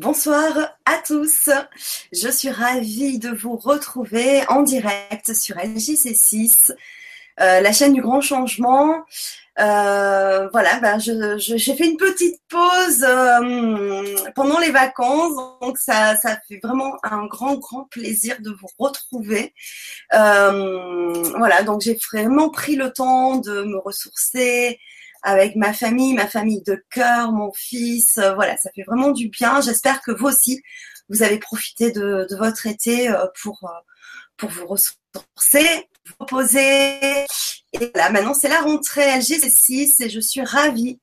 Bonsoir à tous. Je suis ravie de vous retrouver en direct sur LJC6, euh, la chaîne du grand changement. Euh, voilà, ben j'ai fait une petite pause euh, pendant les vacances, donc ça, ça fait vraiment un grand, grand plaisir de vous retrouver. voilà, donc j'ai vraiment pris le temps de me ressourcer, avec ma famille, ma famille de cœur, mon fils. Euh, voilà, ça fait vraiment du bien. J'espère que vous aussi, vous avez profité de, votre été euh, pour, euh, pour vous ressourcer, vous reposer. Et là, maintenant, c'est la rentrée LGC6 et je suis ravie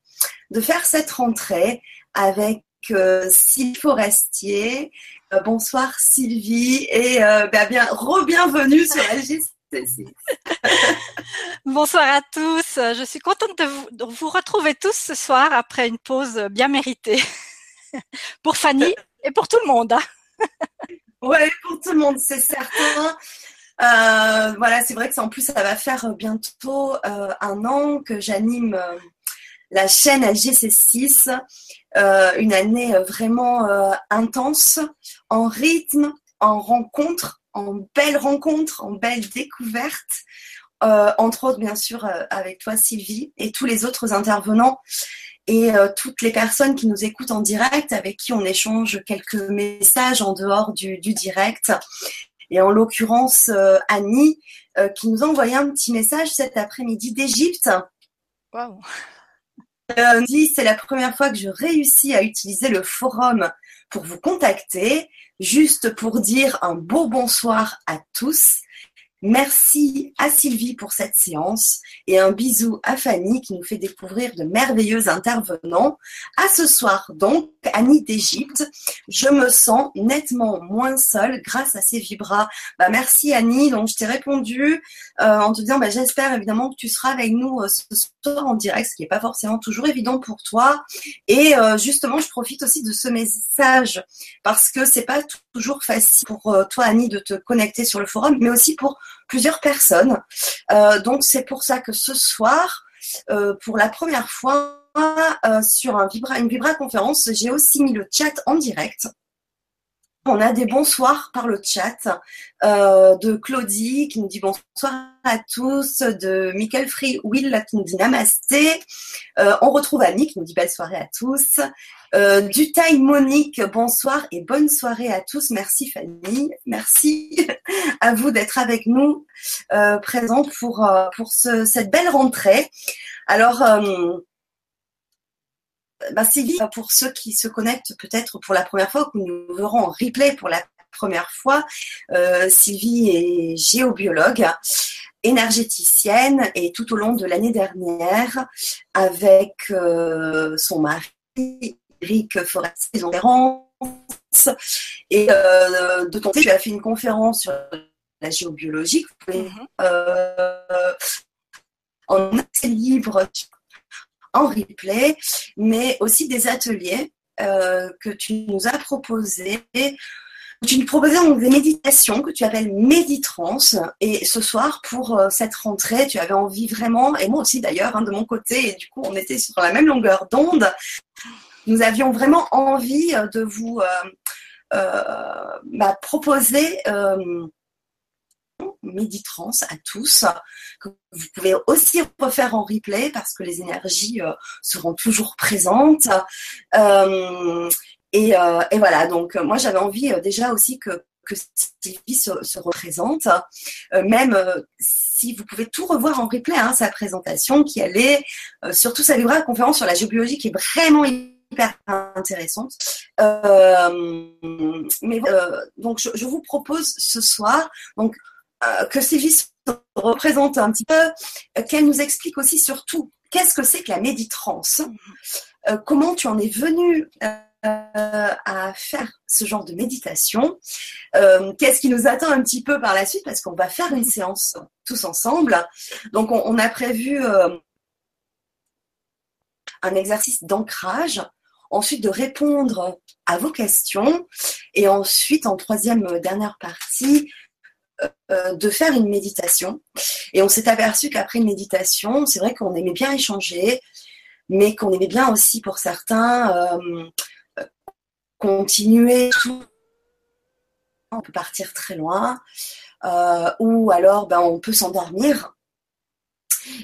de faire cette rentrée avec Sylvie Forestier. bonsoir Sylvie et bah, bien re-bienvenue sur LGC6. Bonsoir à tous. Je suis contente de vous, retrouver tous ce soir après une pause bien méritée pour Fanny et pour tout le monde. Hein. oui, pour tout le monde, c'est certain. Euh, voilà, c'est vrai que en plus, ça va faire bientôt euh, un an que j'anime euh, la chaîne LGC6. une année vraiment intense, en rythme, en rencontre en belles rencontres, en belles découvertes, euh, entre autres bien sûr euh, avec toi Sylvie et tous les autres intervenants et euh, toutes les personnes qui nous écoutent en direct, avec qui on échange quelques messages en dehors du, direct. Et en l'occurrence, Annie, qui nous a envoyé un petit message cet après-midi d'Égypte. Wow. dit c'est la première fois que je réussis à utiliser le forum pour vous contacter juste pour dire un beau bonsoir à tous. Merci à Sylvie pour cette séance et un bisou à Fanny qui nous fait découvrir de merveilleux intervenants. À ce soir donc, Annie d'Égypte, je me sens nettement moins seule grâce à ces vibras. Bah, merci Annie, donc je t'ai répondu euh, en te disant bah, j'espère évidemment que tu seras avec nous euh, ce soir en direct, ce qui n'est pas forcément toujours évident pour toi. Et euh, justement, je profite aussi de ce message parce que c'est pas toujours facile pour toi Annie de te connecter sur le forum, mais aussi pour plusieurs personnes. Euh, donc c'est pour ça que ce soir, euh, pour la première fois, euh, sur un vibra, une Vibra conférence, j'ai aussi mis le chat en direct. On a des bonsoirs par le chat de Claudie qui nous dit bonsoir à tous, de Michael Free Will qui nous dit namasté. on retrouve Annie qui nous dit belle soirée à tous. Euh, du taille Monique, bonsoir et bonne soirée à tous. Merci Fanny, merci à vous d'être avec nous euh, présents pour, euh, pour cette belle rentrée. Alors, euh, bah Sylvie, pour ceux qui se connectent peut-être pour la première fois, que nous verrons en replay pour la première fois, Sylvie est géobiologue énergéticienne et tout au long de l'année dernière, avec son mari Eric Forestier Et euh, de ton côté, tu as fait une conférence sur la géobiologie. Mm en accès libre, en replay, mais aussi des ateliers euh, que tu nous as proposés. Tu nous proposais des méditations que tu appelles Méditrance. Et ce soir, pour cette rentrée, tu avais envie vraiment, et moi aussi d'ailleurs, hein, de mon côté, et du coup, on était sur la même longueur d'onde, nous avions vraiment envie euh, de vous euh, euh, bah, proposer Méditrans à tous, que vous pouvez aussi refaire en replay parce que les énergies seront toujours présentes. et, voilà, donc moi j'avais envie déjà aussi que, que Sylvie se, représente, même si vous pouvez tout revoir en replay, hein, sa présentation qui allait, surtout sa la conférence sur la géobiologie qui est vraiment hyper intéressante. Euh, mais euh, donc je, vous propose ce soir donc euh, que Sylvie se représente un petit peu, qu'elle nous explique aussi surtout qu'est-ce que c'est que la méditrance, comment tu en es venu à faire ce genre de méditation. Qu'est-ce qui nous attend un petit peu par la suite parce qu'on va faire une séance tous ensemble. Donc on a prévu un exercice d'ancrage ensuite de répondre à vos questions et ensuite en troisième euh, dernière partie euh, euh, de faire une méditation. Et on s'est aperçu qu'après une méditation, c'est vrai qu'on aimait bien échanger, mais qu'on aimait bien aussi pour certains continuer tout. On peut partir très loin. Euh, ou alors ben, on peut s'endormir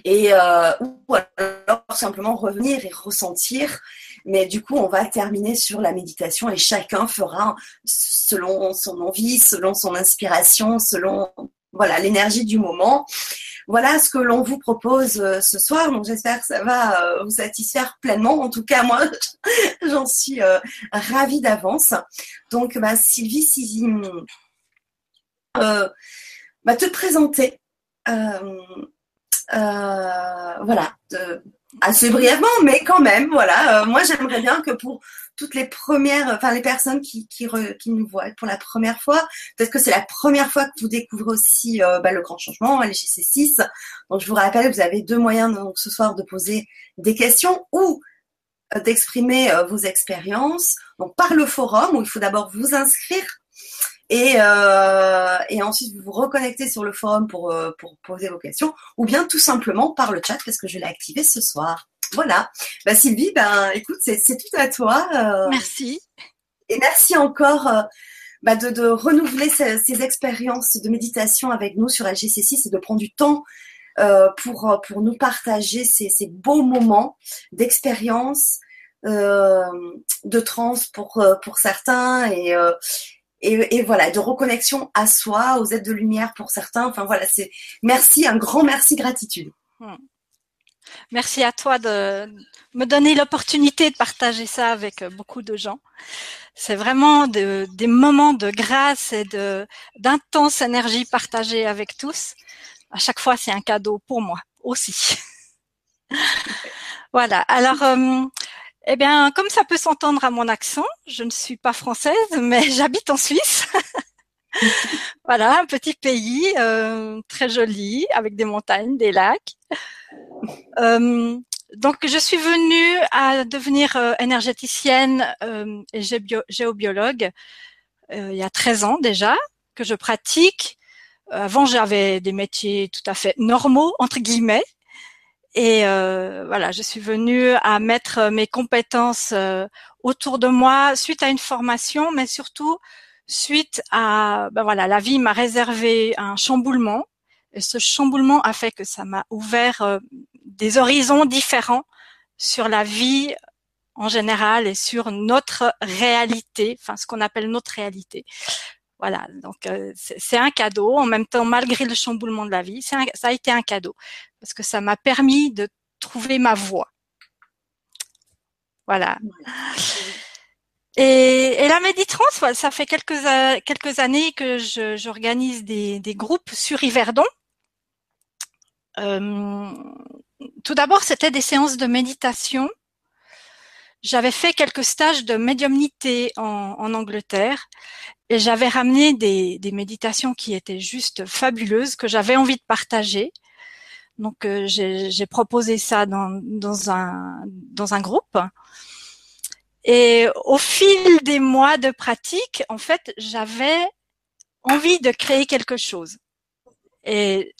et euh, ou alors simplement revenir et ressentir. Mais du coup, on va terminer sur la méditation et chacun fera selon son envie, selon son inspiration, selon voilà l'énergie du moment. Voilà ce que l'on vous propose euh, ce soir. Donc j'espère que ça va euh, vous satisfaire pleinement. En tout cas, moi, j'en suis euh, ravie d'avance. Donc, bah, Sylvie, si euh, bah, te présenter. Voilà, assez brièvement, mais quand même, voilà. moi, j'aimerais bien que pour toutes les premières, enfin les personnes qui, nous voient pour la première fois. Peut-être que c'est la première fois que vous découvrez aussi euh, bah, le grand changement, LGC6. Donc je vous rappelle, vous avez deux moyens ce soir de poser des questions ou euh, d'exprimer euh, vos expériences. Par le forum où il faut d'abord vous inscrire. Et, euh, et, ensuite vous vous reconnectez sur le forum pour, pour poser vos questions, ou bien tout simplement par le chat parce que je l'ai activé ce soir. Voilà. Bah, Sylvie, ben, écoute, c'est tout à toi. Euh. merci. Et merci encore euh, bah, de, renouveler ces, expériences de méditation avec nous sur LGC6 et de prendre du temps euh, pour, pour nous partager ces, beaux moments d'expérience, de trans pour, pour certains et, et, voilà, de reconnexion à soi, aux aides de lumière pour certains. Enfin voilà, c'est merci, un grand merci, gratitude. Hmm. Merci à toi de me donner l'opportunité de partager ça avec euh, beaucoup de gens. C'est vraiment des moments de grâce et d'intense énergie partagée avec tous. À chaque fois, c'est un cadeau pour moi aussi. voilà. Alors, euh, eh bien, comme ça peut s'entendre à mon accent, je ne suis pas française, mais j'habite en Suisse. voilà, un petit pays euh, très joli, avec des montagnes, des lacs. Euh, donc, je suis venue à devenir euh, énergéticienne euh, et géobiologue il y a 13 ans déjà, que je pratique. Avant, j'avais des métiers tout à fait normaux, entre guillemets. Et euh, voilà, je suis venue à mettre mes compétences autour de moi suite à une formation, mais surtout suite à, ben voilà, la vie m'a réservé un chamboulement. Et ce chamboulement a fait que ça m'a ouvert euh, des horizons différents sur la vie en général et sur notre réalité, enfin ce qu'on appelle notre réalité. Voilà, donc euh, c'est un cadeau. En même temps, malgré le chamboulement de la vie, ça a été un cadeau parce que ça m'a permis de trouver ma voie. Voilà. Et, la Méditrans, ça fait quelques, années que j'organise des, groupes sur Yverdon. Euh, tout d'abord, c'était des séances de méditation. J'avais fait quelques stages de médiumnité en, Angleterre et j'avais ramené des, méditations qui étaient juste fabuleuses, que j'avais envie de partager. Donc, euh, j'ai proposé ça dans, un, groupe. Et au fil des mois de pratique, en fait, j'avais envie de créer quelque chose. Et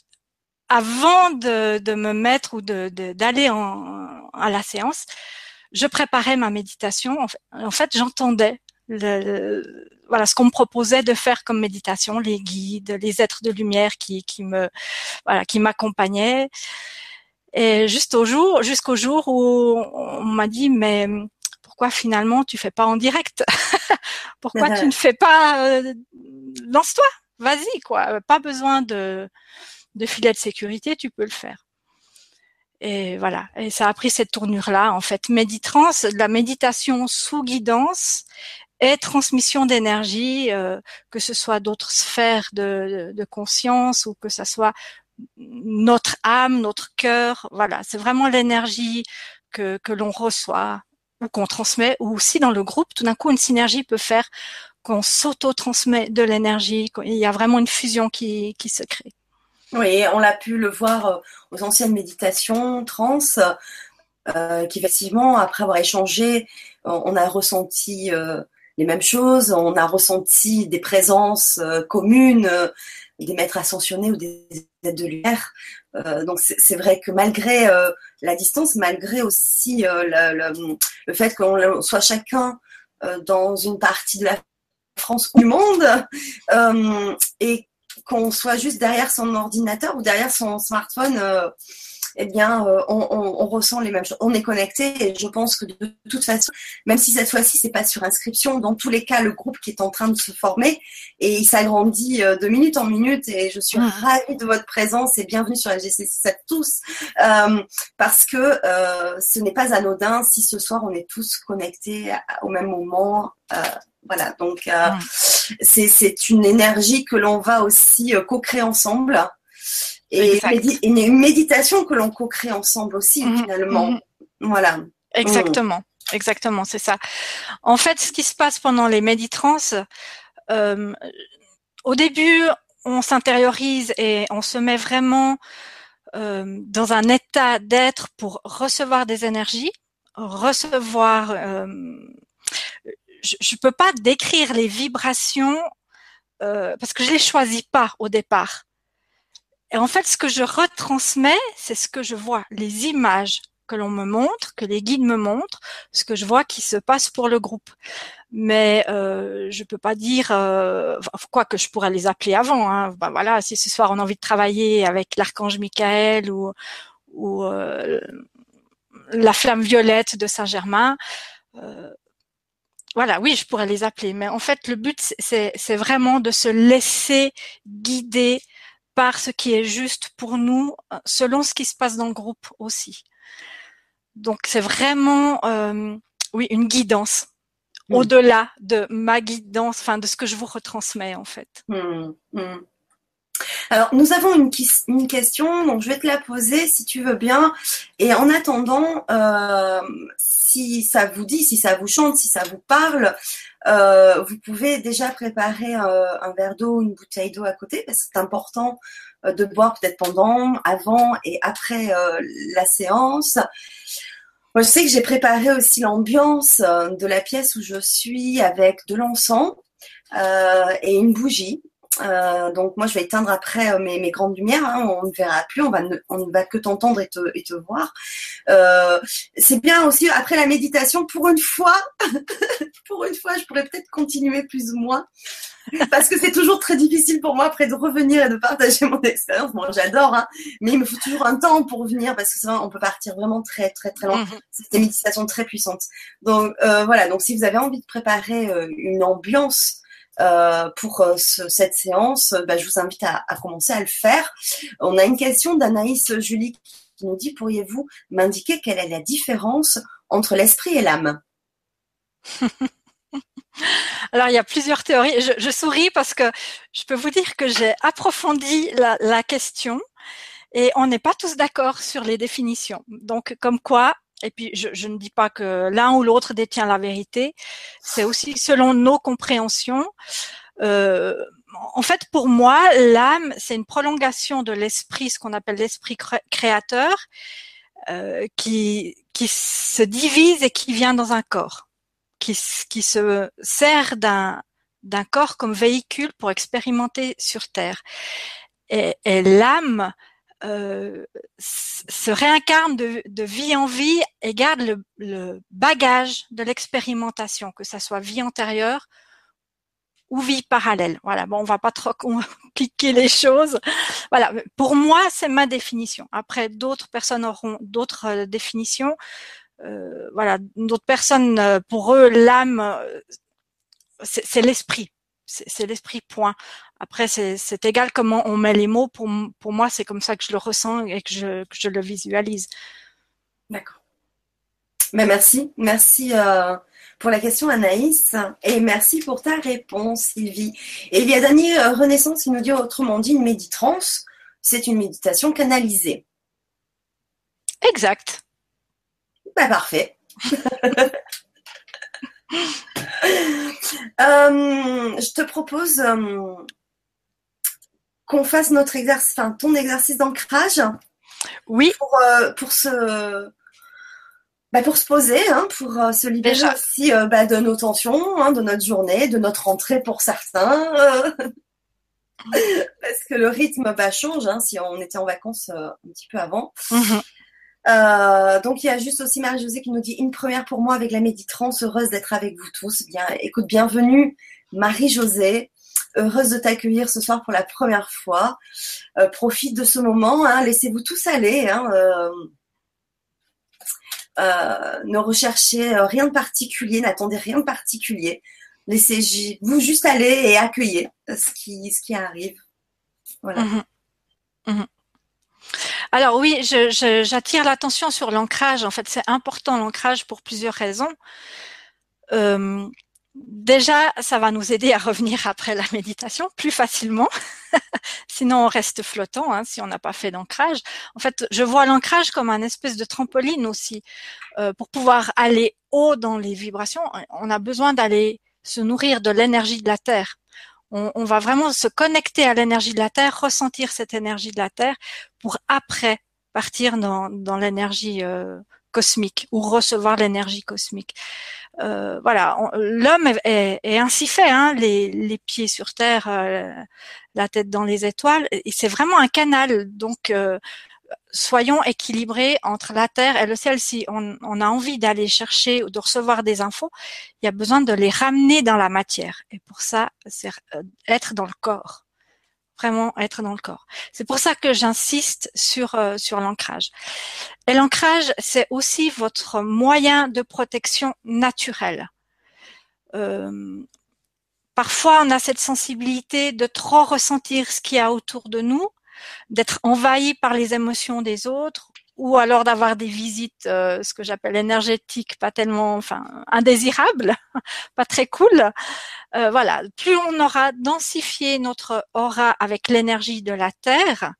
avant de, me mettre ou de, d'aller à la séance, je préparais ma méditation. En fait, j'entendais le, voilà ce qu'on me proposait de faire comme méditation, les guides, les êtres de lumière qui, qui me voilà qui m'accompagnaient. Et juste au jour, jusqu'au jour où on m'a dit mais pourquoi finalement tu fais pas en direct? Pourquoi tu ne fais pas euh, lance-toi, vas-y quoi, pas besoin de de filet de sécurité, tu peux le faire. Et voilà, et ça a pris cette tournure là en fait, méditrans, la méditation sous guidance et transmission d'énergie, euh, que ce soit d'autres sphères de, de, conscience ou que ce soit notre âme, notre cœur, voilà, c'est vraiment l'énergie que, que l'on reçoit ou qu'on transmet, ou aussi dans le groupe, tout d'un coup, une synergie peut faire qu'on s'auto-transmet de l'énergie. Il y a vraiment une fusion qui, qui se crée. Oui, on l'a pu le voir euh, aux anciennes méditations trans, euh, qu'effectivement, après avoir échangé, on a ressenti euh, les mêmes choses, on a ressenti des présences euh, communes, des maîtres ascensionnés ou des aides de lumière. Euh, donc c'est vrai que malgré euh, la distance, malgré aussi euh, le, le, fait qu'on soit chacun dans une partie de la France ou du monde et qu'on soit juste derrière son ordinateur ou derrière son smartphone eh bien, euh, on, ressent les mêmes choses. On est connecté et je pense que de, toute façon, même si cette fois-ci c'est pas sur inscription, dans tous les cas, le groupe qui est en train de se former et il s'agrandit euh, de minute en minute et je suis ravie de votre présence et bienvenue sur la GC6 à tous euh, parce que ce n'est pas anodin si ce soir on est tous connectés au même moment. voilà, donc c'est une énergie que l'on va aussi co-créer ensemble et, une méditation que l'on co-crée ensemble aussi mhm. finalement. Mhm. Voilà. Exactement. Exactement, c'est ça. En fait, ce qui se passe pendant les méditrans, euh, au début, on s'intériorise et on se met vraiment euh, dans un état d'être pour recevoir des énergies, recevoir. Euh, je ne peux pas décrire les vibrations euh, parce que je les choisis pas au départ. Et en fait, ce que je retransmets, c'est ce que je vois, les images que l'on me montre, que les guides me montrent, ce que je vois qui se passe pour le groupe. Mais euh, je peux pas dire euh, quoi que je pourrais les appeler avant. Hein. Ben voilà, si ce soir on a envie de travailler avec l'archange Michael ou, ou euh, la flamme violette de Saint Germain. Euh, voilà, oui, je pourrais les appeler, mais en fait, le but, c'est vraiment de se laisser guider par ce qui est juste pour nous, euh, selon ce qui se passe dans le groupe aussi. Donc c'est vraiment, euh, oui, une guidance mmh. au-delà de ma guidance, enfin de ce que je vous retransmets en fait. Mmh, mmh. Alors, nous avons une, question, donc je vais te la poser si tu veux bien. Et en attendant, euh, si ça vous dit, si ça vous chante, si ça vous parle, euh, vous pouvez déjà préparer euh, un verre d'eau, une bouteille d'eau à côté, parce que c'est important de boire peut-être pendant, avant et après la séance. Je sais que j'ai préparé aussi l'ambiance de la pièce où je suis avec de l'encens et une bougie. Euh, donc moi je vais éteindre après euh, mes, mes, grandes lumières, hein, on ne verra plus, on va ne, on ne va que t'entendre et te, et te voir. Euh, c'est bien aussi après la méditation, pour une fois, pour une fois je pourrais peut-être continuer plus ou moins, parce que c'est toujours très difficile pour moi après de revenir et de partager mon expérience. Moi j'adore, hein, mais il me faut toujours un temps pour revenir parce que ça, on peut partir vraiment très très très loin. Mm-hmm. C'est des méditations très puissantes. Donc voilà, donc si vous avez envie de préparer une ambiance euh, pour euh, cette séance, bah, je vous invite à, commencer à le faire. On a une question d'Anaïs Julie qui nous dit pourriez-vous m'indiquer quelle est la différence entre l'esprit et l'âme? Alors, il y a plusieurs théories. Je, souris parce que je peux vous dire que j'ai approfondi la, question et on n'est pas tous d'accord sur les définitions. Donc, comme quoi, et puis je, je ne dis pas que l'un ou l'autre détient la vérité, c'est aussi selon nos compréhensions. Euh, en fait, pour moi, l'âme, c'est une prolongation de l'esprit, ce qu'on appelle l'esprit créateur, euh, qui, qui se divise et qui vient dans un corps, qui, qui se sert d'un d'un corps comme véhicule pour expérimenter sur Terre. Et, et l'âme, euh, se réincarne de, vie en vie et garde le, bagage de l'expérimentation, que ça soit vie antérieure ou vie parallèle. Voilà, bon, on va pas trop compliquer les choses. Voilà, pour moi, c'est ma définition. Après, d'autres personnes auront d'autres euh, définitions. Euh, voilà, d'autres personnes, pour eux, l'âme, c'est l'esprit c'est l'esprit point. Après, c'est égal comment on met les mots. Pour, pour moi, c'est comme ça que je le ressens et que je, que je le visualise. D'accord. Mais merci, merci euh, pour la question Anaïs et merci pour ta réponse Sylvie. Et il y a Daniel euh, Renaissance qui nous dit autrement dit une méditrance, c'est une méditation canalisée. Exact. Bah, parfait. Euh, je te propose euh, qu'on fasse notre exercice, enfin ton exercice d'ancrage. Oui. Pour, euh, pour se bah, pour se poser, hein, pour se libérer aussi bah, de nos tensions, hein, de notre journée, de notre rentrée pour certains. Parce que le rythme va changer hein, si on était en vacances un petit peu avant. Mhm. Euh, donc il y a juste aussi Marie-Josée qui nous dit une première pour moi avec la méditrance, heureuse d'être avec vous tous. Bien, écoute, bienvenue Marie-Josée, heureuse de t'accueillir ce soir pour la première fois. Euh, profite de ce moment, hein, laissez-vous tous aller. Hein, euh, ne recherchez rien de particulier, n'attendez rien de particulier. Laissez-vous juste aller et accueillir ce qui, arrive. Mhm. Mhm. Alors oui, j'attire l'attention sur l'ancrage. En fait, c'est important l'ancrage pour plusieurs raisons. Euh, déjà, ça va nous aider à revenir après la méditation plus facilement. Sinon, on reste flottant hein, si on n'a pas fait d'ancrage. En fait, je vois l'ancrage comme un espèce de trampoline aussi. Euh, pour pouvoir aller haut dans les vibrations, on a besoin d'aller se nourrir de l'énergie de la Terre. On, va vraiment se connecter à l'énergie de la Terre, ressentir cette énergie de la Terre pour après partir dans, l'énergie euh, cosmique ou recevoir l'énergie cosmique. Euh, voilà, l'homme est, ainsi fait, hein, les, pieds sur terre, euh, la tête dans les étoiles, et c'est vraiment un canal. Donc, soyons équilibrés entre la terre et le ciel. Si on, a envie d'aller chercher ou de recevoir des infos, il y a besoin de les ramener dans la matière. Et pour ça, c'est être dans le corps vraiment être dans le corps. C'est pour ça que j'insiste sur euh, sur l'ancrage. Et l'ancrage, c'est aussi votre moyen de protection naturelle. Euh, parfois, on a cette sensibilité de trop ressentir ce qu'il y a autour de nous, d'être envahi par les émotions des autres ou alors d'avoir des visites, euh, ce que j'appelle énergétiques, pas tellement, enfin, indésirables, pas très cool. Euh, voilà, plus on aura densifié notre aura avec l'énergie de la Terre,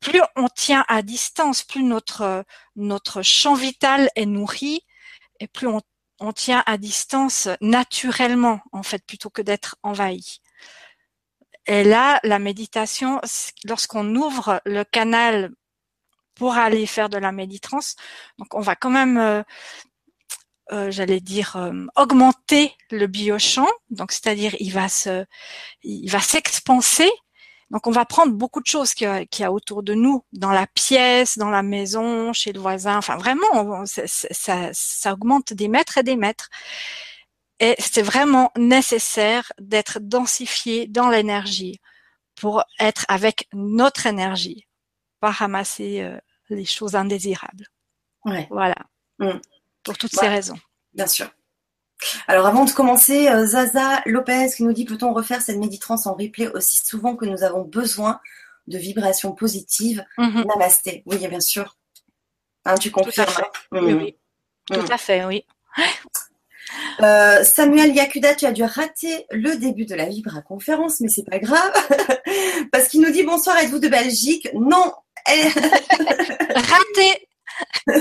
plus on tient à distance, plus notre notre champ vital est nourri, et plus on, on tient à distance naturellement, en fait, plutôt que d'être envahi. Et là, la méditation, lorsqu'on ouvre le canal pour aller faire de la méditrance. Donc on va quand même, euh, euh, j'allais dire, euh, augmenter le biochamp. Donc c'est-à-dire il va se, il va s'expanser. Donc on va prendre beaucoup de choses qu'il y, a autour de nous, dans la pièce, dans la maison, chez le voisin. Enfin vraiment, ça, ça, ça augmente des mètres et des mètres. Et c'est vraiment nécessaire d'être densifié dans l'énergie pour être avec notre énergie, pas ramasser les choses indésirables. Voilà. Mm. Pour toutes ces raisons. Bien sûr. Alors avant de commencer, euh, Zaza Lopez qui nous dit peut-on refaire cette méditrance en replay aussi souvent que nous avons besoin de vibrations positives? Mm-hmm. Namasté. Oui, bien sûr. Hein, tu confirmes. Tout à fait. Oui, oui. Mm. Tout à fait, oui. Euh, Samuel Yakuda, tu as dû rater le début de la Vibra conférence, mais c'est pas grave, parce qu'il nous dit bonsoir, êtes-vous de Belgique? Non, Raté.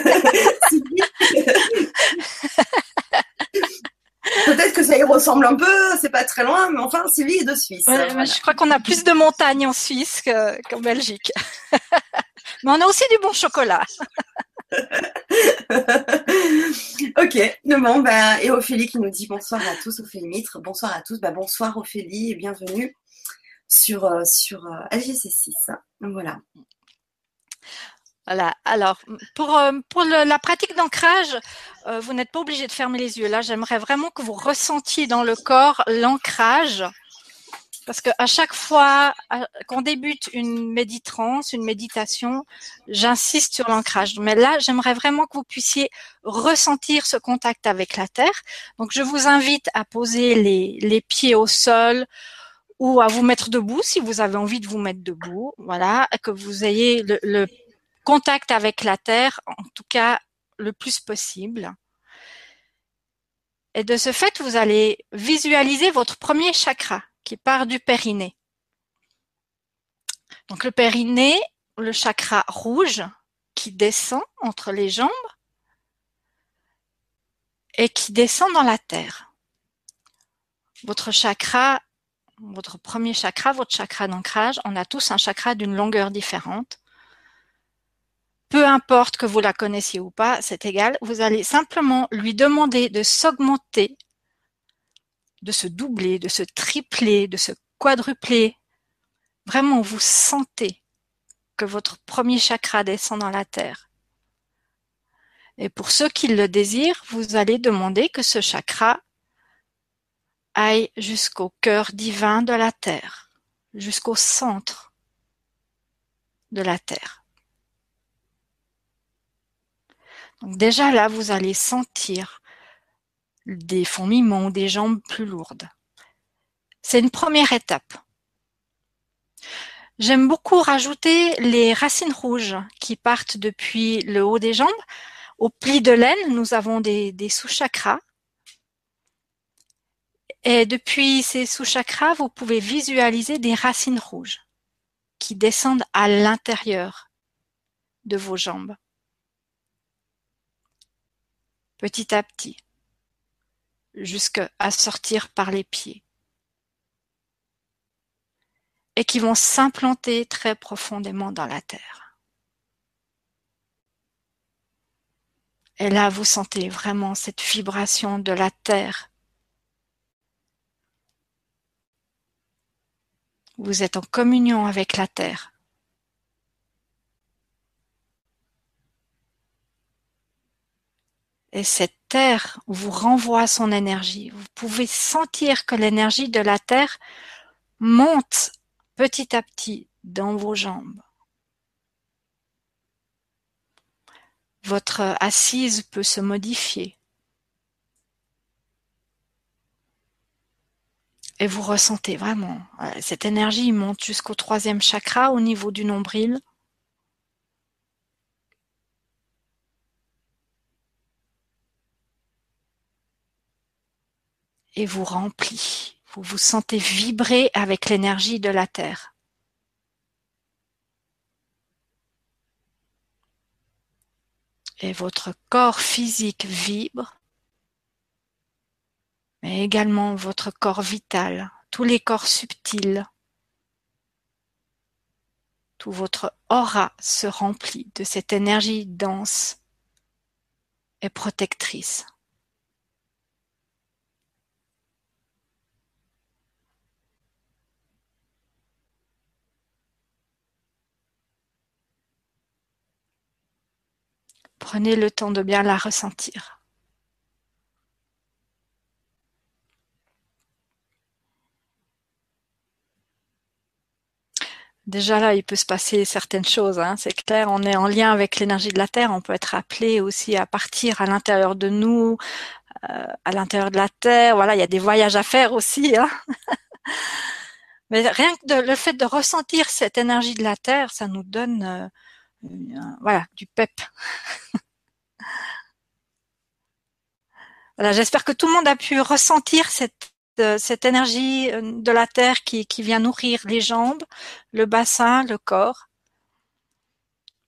Peut-être que ça y ressemble un peu, c'est pas très loin, mais enfin, Sylvie est de Suisse. Je crois qu'on a plus de montagnes en Suisse qu'en Belgique. mais on a aussi du bon chocolat. Ok, bon, bah, et Ophélie qui nous dit bonsoir à tous, Ophélie Mitre, bonsoir à tous, bah, bonsoir Ophélie et bienvenue sur, euh, euh, LGC6. Voilà. Voilà. Alors, pour, euh, la pratique d'ancrage, vous n'êtes pas obligé de fermer les yeux. Là, j'aimerais vraiment que vous ressentiez dans le corps l'ancrage. Parce qu'à chaque fois qu'on débute une méditrance, une méditation, j'insiste sur l'ancrage. Mais là, j'aimerais vraiment que vous puissiez ressentir ce contact avec la terre. Donc, je vous invite à poser les, pieds au sol ou à vous mettre debout si vous avez envie de vous mettre debout. Voilà, que vous ayez le contact avec la terre, en tout cas le plus possible. Et de ce fait, vous allez visualiser votre premier chakra qui part du périnée. Donc le périnée, le chakra rouge qui descend entre les jambes et qui descend dans la terre. Votre chakra, votre premier chakra, votre chakra d'ancrage, on a tous un chakra d'une longueur différente peu importe que vous la connaissiez ou pas, c'est égal, vous allez simplement lui demander de s'augmenter, de se doubler, de se tripler, de se quadrupler. Vraiment, vous sentez que votre premier chakra descend dans la terre Et pour ceux qui le désirent, vous allez demander que ce chakra aille jusqu'au cœur divin de la Terre, jusqu'au centre de la Terre. Donc déjà là, vous allez sentir des fourmillements ou des jambes plus lourdes. C'est une première étape. J'aime beaucoup rajouter les racines rouges qui partent depuis le haut des jambes. Au pli de l'aine, nous avons des, sous-chakras. Et depuis ces sous-chakras, vous pouvez visualiser des racines rouges qui descendent à l'intérieur de vos jambes. Petit à petit, jusqu'à sortir par les pieds et qui vont s'implanter très profondément dans la terre. Et là, vous sentez vraiment cette vibration de la terre. Vous êtes en communion avec la terre. Et cette terre vous renvoie son énergie. Vous pouvez sentir que l'énergie de la terre monte petit à petit dans vos jambes. Votre assise peut se modifier. Et vous ressentez vraiment, euh, cette énergie monte jusqu'au troisième chakra au niveau du nombril. Et vous remplit. Vous vous sentez vibrer avec l'énergie de la Terre. Et votre corps physique vibre, mais également votre corps vital, tous les corps subtils. Tout votre aura se remplit de cette énergie dense et protectrice. Prenez le temps de bien la ressentir. Déjà là, il peut se passer certaines choses, hein, c'est clair. On est en lien avec l'énergie de la Terre. On peut être appelé aussi à partir à l'intérieur de nous, euh, à l'intérieur de la Terre. Voilà, il y a des voyages à faire aussi. Hein. Mais rien que le fait de ressentir cette énergie de la Terre, ça nous donne euh, voilà, du pep. voilà, j'espère que tout le monde a pu ressentir cette, euh, cette énergie euh, de la terre qui, qui vient nourrir les jambes, le bassin, le corps.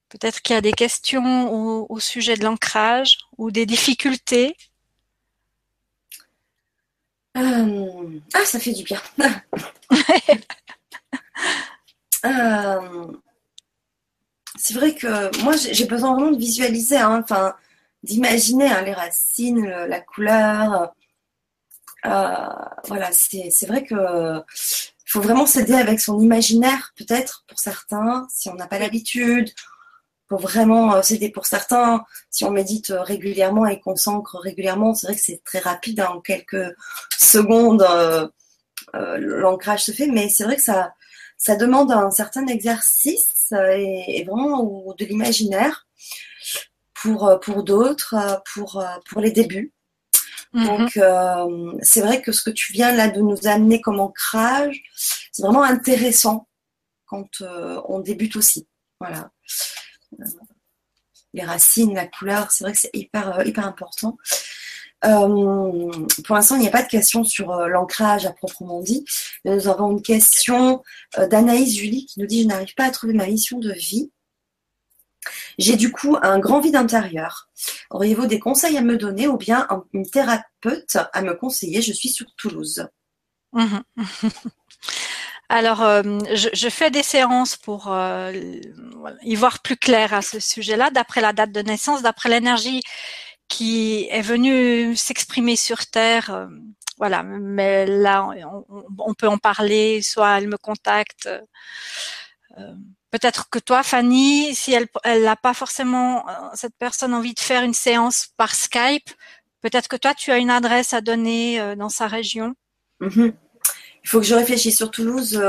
Peut-être qu'il y a des questions au, au sujet de l'ancrage ou des difficultés. Euh, ah, ça fait du bien. euh, c'est vrai que moi, j'ai besoin vraiment de visualiser, hein, enfin, d'imaginer hein, les racines, la couleur. Euh, voilà, c'est vrai que faut vraiment s'aider avec son imaginaire, peut-être pour certains, si on n'a pas l'habitude. Pour vraiment euh, s'aider pour certains, si on médite régulièrement et qu'on s'ancre régulièrement, c'est vrai que c'est très rapide, hein, en quelques secondes, euh, l'ancrage se fait, mais c'est vrai que ça, ça demande un certain exercice et, vraiment ou de l'imaginaire pour, pour d'autres, pour, pour les débuts. Mhm. Donc, euh, c'est vrai que ce que tu viens là de nous amener comme ancrage, c'est vraiment intéressant quand euh, on débute aussi. Voilà. Euh, les racines, la couleur, c'est vrai que c'est hyper, hyper important. Euh, pour l'instant, il n'y a pas de question sur euh, l'ancrage à proprement dit. nous avons une question euh, d'Anaïs Julie qui nous dit Je n'arrive pas à trouver ma mission de vie. J'ai du coup un grand vide intérieur. Auriez-vous des conseils à me donner ou bien une thérapeute à me conseiller? Je suis sur Toulouse. Mhm. Alors, je, fais des séances pour y voir plus clair à ce sujet-là, d'après la date de naissance, d'après l'énergie qui est venu s'exprimer sur Terre. Euh, voilà, mais là, on, peut en parler, soit elle me contacte. Euh, peut-être que toi, Fanny, si elle n'a pas forcément cette personne envie de faire une séance par Skype, peut-être que toi, tu as une adresse à donner dans sa région. Mhm. Il faut que je réfléchisse sur Toulouse.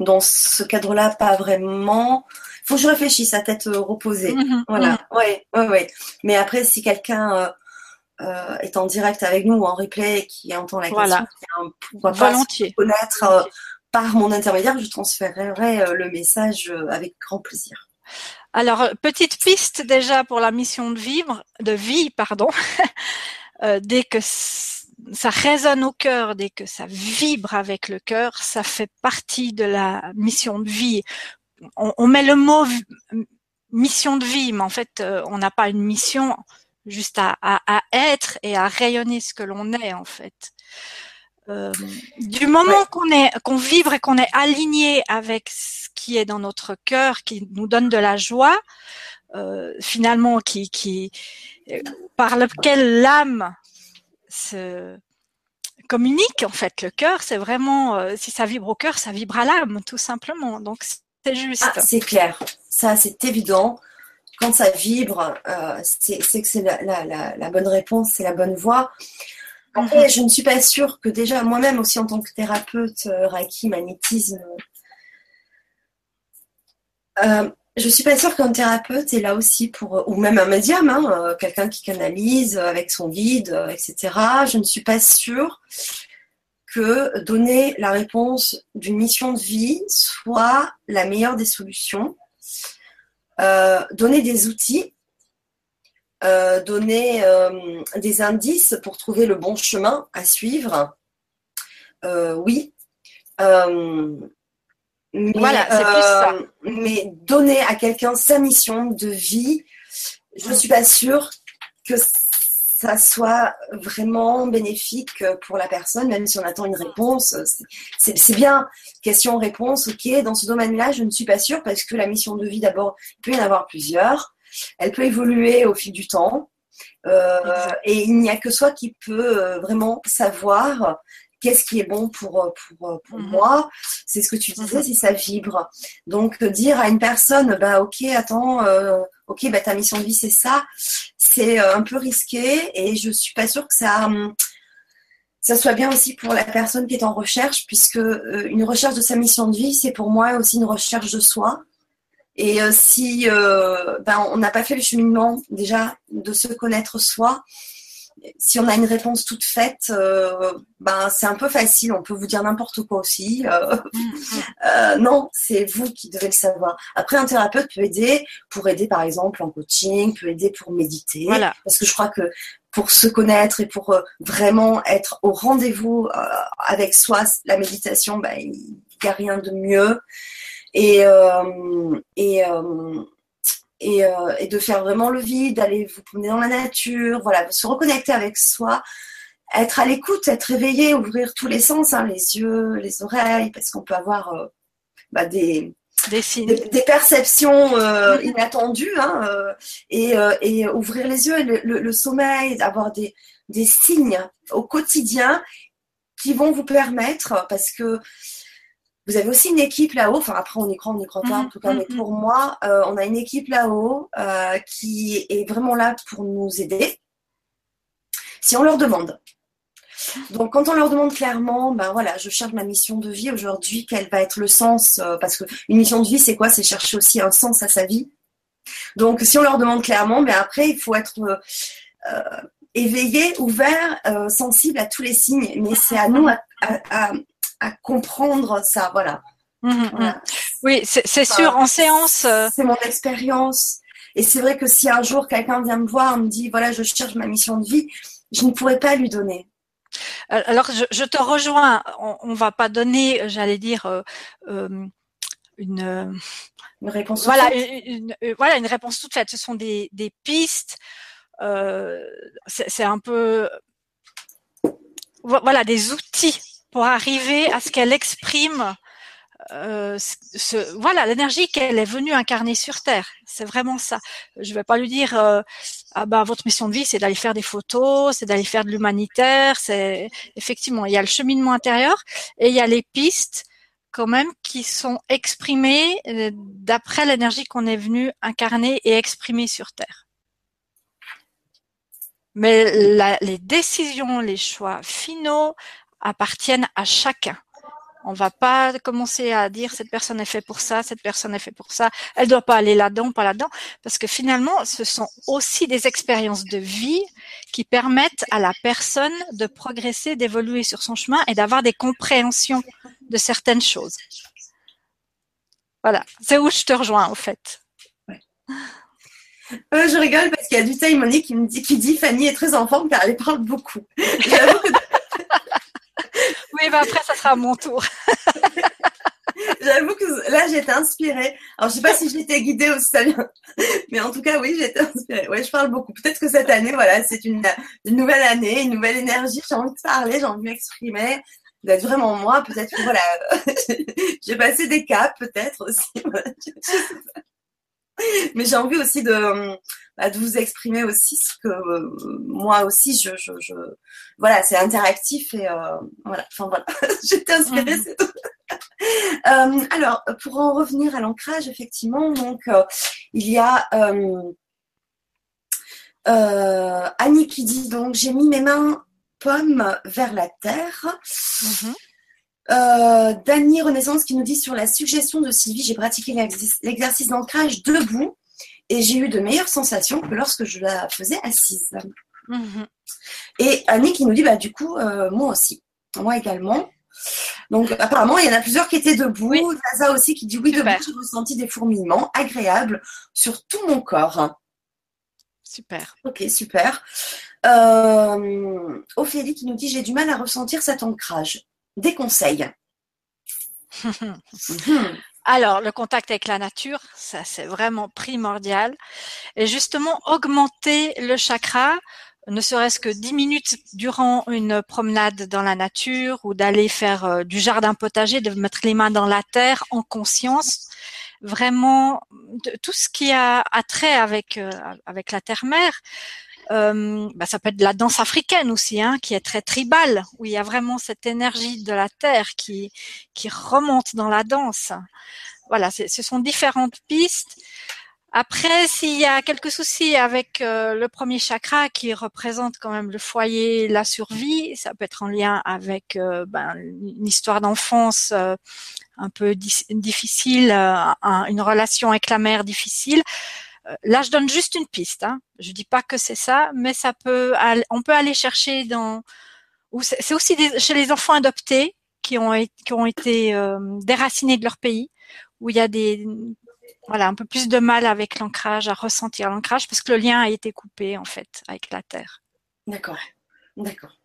dans ce cadre-là, pas vraiment. Faut que je réfléchisse à tête reposée. Mhm. Voilà. Ouais, ouais, ouais. Mais après, si quelqu'un euh, est en direct avec nous ou en replay qui entend la question, pourquoi pas Volontiers. connaître euh, par mon intermédiaire, je transférerai euh, le message avec grand plaisir. Alors, petite piste déjà pour la mission de vivre, de vie, pardon. dès que ça résonne au cœur, dès que ça vibre avec le cœur, ça fait partie de la mission de vie. On, on met le mot mission de vie, mais en fait, on n'a pas une mission juste à, à, être et à rayonner ce que l'on est en fait. Euh, du moment qu'on est qu'on vibre et qu'on est aligné avec ce qui est dans notre cœur, qui nous donne de la joie, euh, finalement, qui, qui par lequel l'âme se communique en fait. Le cœur, c'est vraiment euh, si ça vibre au cœur, ça vibre à l'âme, tout simplement. Donc c'est juste. Ah, c'est clair, ça c'est évident quand ça vibre, euh, c'est que c'est la, bonne réponse, c'est la bonne voie. Après, mhm. je ne suis pas sûre que déjà moi-même aussi en tant que thérapeute, euh, Reiki, magnétisme, euh, je ne suis pas sûre qu'un thérapeute est là aussi pour, ou même un médium, hein, quelqu'un qui canalise avec son guide, etc. Je ne suis pas sûre que donner la réponse d'une mission de vie soit la meilleure des solutions. Euh, donner des outils, euh, donner euh, des indices pour trouver le bon chemin à suivre. oui. Mais, voilà, c'est plus ça. Mais donner à quelqu'un sa mission de vie, je ne suis pas sûre que ça soit vraiment bénéfique pour la personne, même si on attend une réponse. C'est bien, question-réponse, ok. Dans ce domaine-là, je ne suis pas sûre parce que la mission de vie, d'abord, il peut y en avoir plusieurs. Elle peut évoluer au fil du temps. Euh, et il n'y a que soi qui peut euh, vraiment savoir qu'est-ce qui est bon pour, pour, pour mhm. moi C'est ce que tu disais, mhm. si ça vibre. Donc, dire à une personne, bah, ok, attends, euh, ok, bah, ta mission de vie, c'est ça, c'est euh, un peu risqué et je suis pas sûre que ça, hum, ça soit bien aussi pour la personne qui est en recherche, puisque euh, une recherche de sa mission de vie, c'est pour moi aussi une recherche de soi. Et si ben, on n'a pas fait le cheminement déjà de se connaître soi, si on a une réponse toute faite, euh, ben c'est un peu facile. On peut vous dire n'importe quoi aussi. Euh, mm-hmm. euh, non, c'est vous qui devez le savoir. Après, un thérapeute peut aider pour aider, par exemple, en coaching, peut aider pour méditer. Voilà. Parce que je crois que pour se connaître et pour vraiment être au rendez-vous avec soi, la méditation, ben, il n'y a rien de mieux. Et, et euh, et, de faire vraiment le vide, d'aller vous promener dans la nature, voilà, se reconnecter avec soi, être à l'écoute, être réveillé, ouvrir tous les sens, hein, les yeux, les oreilles, parce qu'on peut avoir euh, bah, des, des, signes. des, perceptions euh, inattendues, hein, et, et, ouvrir les yeux, le, le, sommeil, avoir des, des signes au quotidien qui vont vous permettre, parce que vous avez aussi une équipe là-haut, enfin après on y croit, on y croit pas en mhm, tout cas, mais mhm. pour moi, euh, on a une équipe là-haut euh, qui est vraiment là pour nous aider si on leur demande. Donc quand on leur demande clairement, ben voilà, je cherche ma mission de vie aujourd'hui, quel va être le sens euh, Parce qu'une mission de vie, c'est quoi? C'est chercher aussi un sens à sa vie. Donc si on leur demande clairement, ben après il faut être éveillé, ouvert, sensible à tous les signes. Mais c'est à nous à, à comprendre ça. Voilà. Mhm, mhm. Oui, c'est sûr. En séance, euh, c'est mon expérience. Et c'est vrai que si un jour quelqu'un vient me voir, me dit voilà, je cherche ma mission de vie, je ne pourrais pas lui donner. Euh, alors, je, te rejoins. On, ne va pas donner, j'allais dire, euh, une, une réponse. Voilà, une, voilà, une réponse toute faite. Ce sont des, des pistes. c'est un peu, voilà, des outils pour arriver à ce qu'elle exprime euh, ce, voilà l'énergie qu'elle est venue incarner sur Terre. C'est vraiment ça. Je vais pas lui dire euh, ah bah votre mission de vie c'est d'aller faire des photos, c'est d'aller faire de l'humanitaire. C'est effectivement il y a le cheminement intérieur et il y a les pistes quand même qui sont exprimés euh, d'après l'énergie qu'on est venu incarner et exprimer sur Terre. Mais les décisions, les choix finaux appartiennent à chacun. On va pas commencer à dire cette personne est faite pour ça, cette personne est faite pour ça, elle doit pas aller là-dedans, pas là-dedans, parce que finalement, ce sont aussi des expériences de vie qui permettent à la personne de progresser, d'évoluer sur son chemin et d'avoir des compréhensions de certaines choses. Voilà, c'est où je te rejoins en fait. je rigole parce qu'il y a du Monique qui me dit, qui dit Fanny est très en forme car elle parle beaucoup. oui, bah après, ça sera mon tour. J'avoue que là, j'étais inspirée. Alors, je sais pas si j'étais guidée aussi, mais en tout cas, oui, j'étais inspirée. Ouais, je parle beaucoup. Peut-être que cette année, voilà, c'est une, nouvelle année, une nouvelle énergie. J'ai envie de parler, j'ai envie de m'exprimer, d'être vraiment moi. Peut-être que voilà, j'ai passé des caps, peut-être aussi. mais j'ai envie aussi de, bah, de vous exprimer aussi ce que euh, moi aussi je, je, je... voilà c'est interactif et euh, voilà enfin voilà j'étais inspirée mhm. c'est tout euh, alors pour en revenir à l'ancrage effectivement donc il y a Annie qui dit donc j'ai mis mes mains pommes vers la terre mhm. Euh, Dany Renaissance qui nous dit sur la suggestion de Sylvie, j'ai pratiqué l'exercice d'ancrage debout et j'ai eu de meilleures sensations que lorsque je la faisais assise. Mhm. Et Annie qui nous dit, bah, du coup, euh, moi aussi, moi également. Donc apparemment, il y en a plusieurs qui étaient debout. Oui. aussi qui dit oui, debout, j'ai ressenti des fourmillements agréables sur tout mon corps. Super. Ok, super. Euh, Ophélie qui nous dit j'ai du mal à ressentir cet ancrage des conseils Alors, le contact avec la nature, ça c'est vraiment primordial. Et justement, augmenter le chakra, ne serait-ce que 10 minutes durant une promenade dans la nature ou d'aller faire euh, du jardin potager, de mettre les mains dans la terre en conscience, vraiment tout ce qui a, trait avec, euh, avec la terre-mère, euh, bah, ça peut être de la danse africaine aussi, hein, qui est très tribale, où il y a vraiment cette énergie de la terre qui, qui remonte dans la danse. Voilà, ce sont différentes pistes. Après, s'il y a quelques soucis avec euh, le premier chakra qui représente quand même le foyer, la survie, ça peut être en lien avec euh, ben, une histoire d'enfance un peu difficile, une relation avec la mère difficile. Euh, là, je donne juste une piste. Hein. Je dis pas que c'est ça, mais ça peut, on peut aller chercher dans. C'est aussi chez les enfants adoptés qui ont, qui ont été euh, déracinés de leur pays, où il y a des voilà un peu plus de mal avec l'ancrage, à ressentir l'ancrage, parce que le lien a été coupé en fait avec la terre. D'accord, d'accord.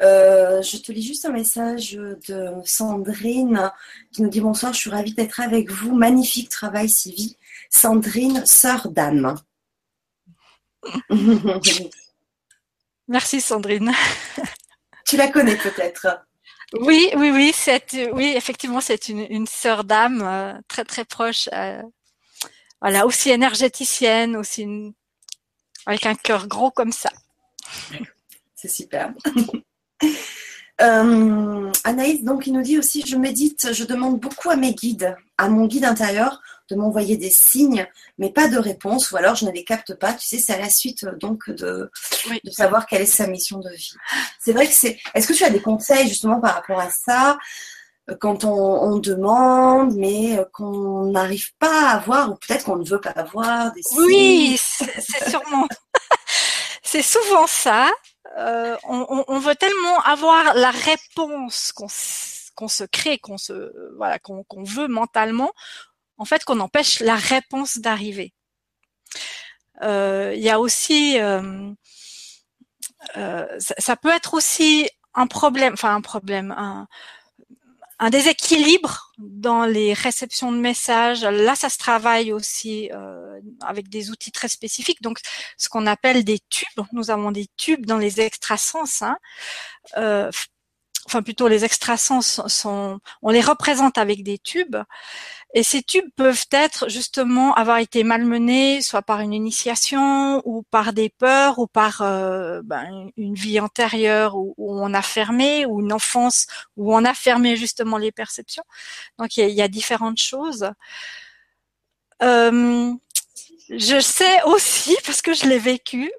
Euh, je te lis juste un message de Sandrine qui nous dit bonsoir, je suis ravie d'être avec vous. Magnifique travail, Sylvie. Sandrine, sœur d'âme. Merci Sandrine. Tu la connais peut-être. Oui, oui, oui, c'est, oui, effectivement, c'est une, une sœur d'âme euh, très très proche. Euh, voilà, aussi énergéticienne, aussi avec un cœur gros comme ça. C'est super. Euh, Anaïs, donc, il nous dit aussi, je médite, je demande beaucoup à mes guides, à mon guide intérieur, de m'envoyer des signes, mais pas de réponse, ou alors je ne les capte pas. Tu sais, c'est à la suite euh, donc de, de savoir quelle est sa mission de vie. C'est vrai que c'est. Est-ce que tu as des conseils justement par rapport à ça euh, quand on, demande, mais qu'on n'arrive pas à voir, ou peut-être qu'on ne veut pas avoir des signes Oui, c'est sûrement. c'est souvent ça. Euh, on, veut tellement avoir la réponse qu'on se crée, qu'on se voilà, qu'on veut mentalement, en fait, qu'on empêche la réponse d'arriver. Euh, il y a aussi, euh, ça, peut être aussi un problème, enfin un problème, un, déséquilibre dans les réceptions de messages. Là, ça se travaille aussi euh, avec des outils très spécifiques. Donc, ce qu'on appelle des tubes. Nous avons des tubes dans les extrasens. Hein. Euh, enfin plutôt les extrasens sont, on les représente avec des tubes, et ces tubes peuvent être justement avoir été malmenés, soit par une initiation ou par des peurs ou par euh, ben, une vie antérieure où, on a fermé ou une enfance où on a fermé justement les perceptions. Donc il y a, différentes choses. Euh, je sais aussi parce que je l'ai vécu.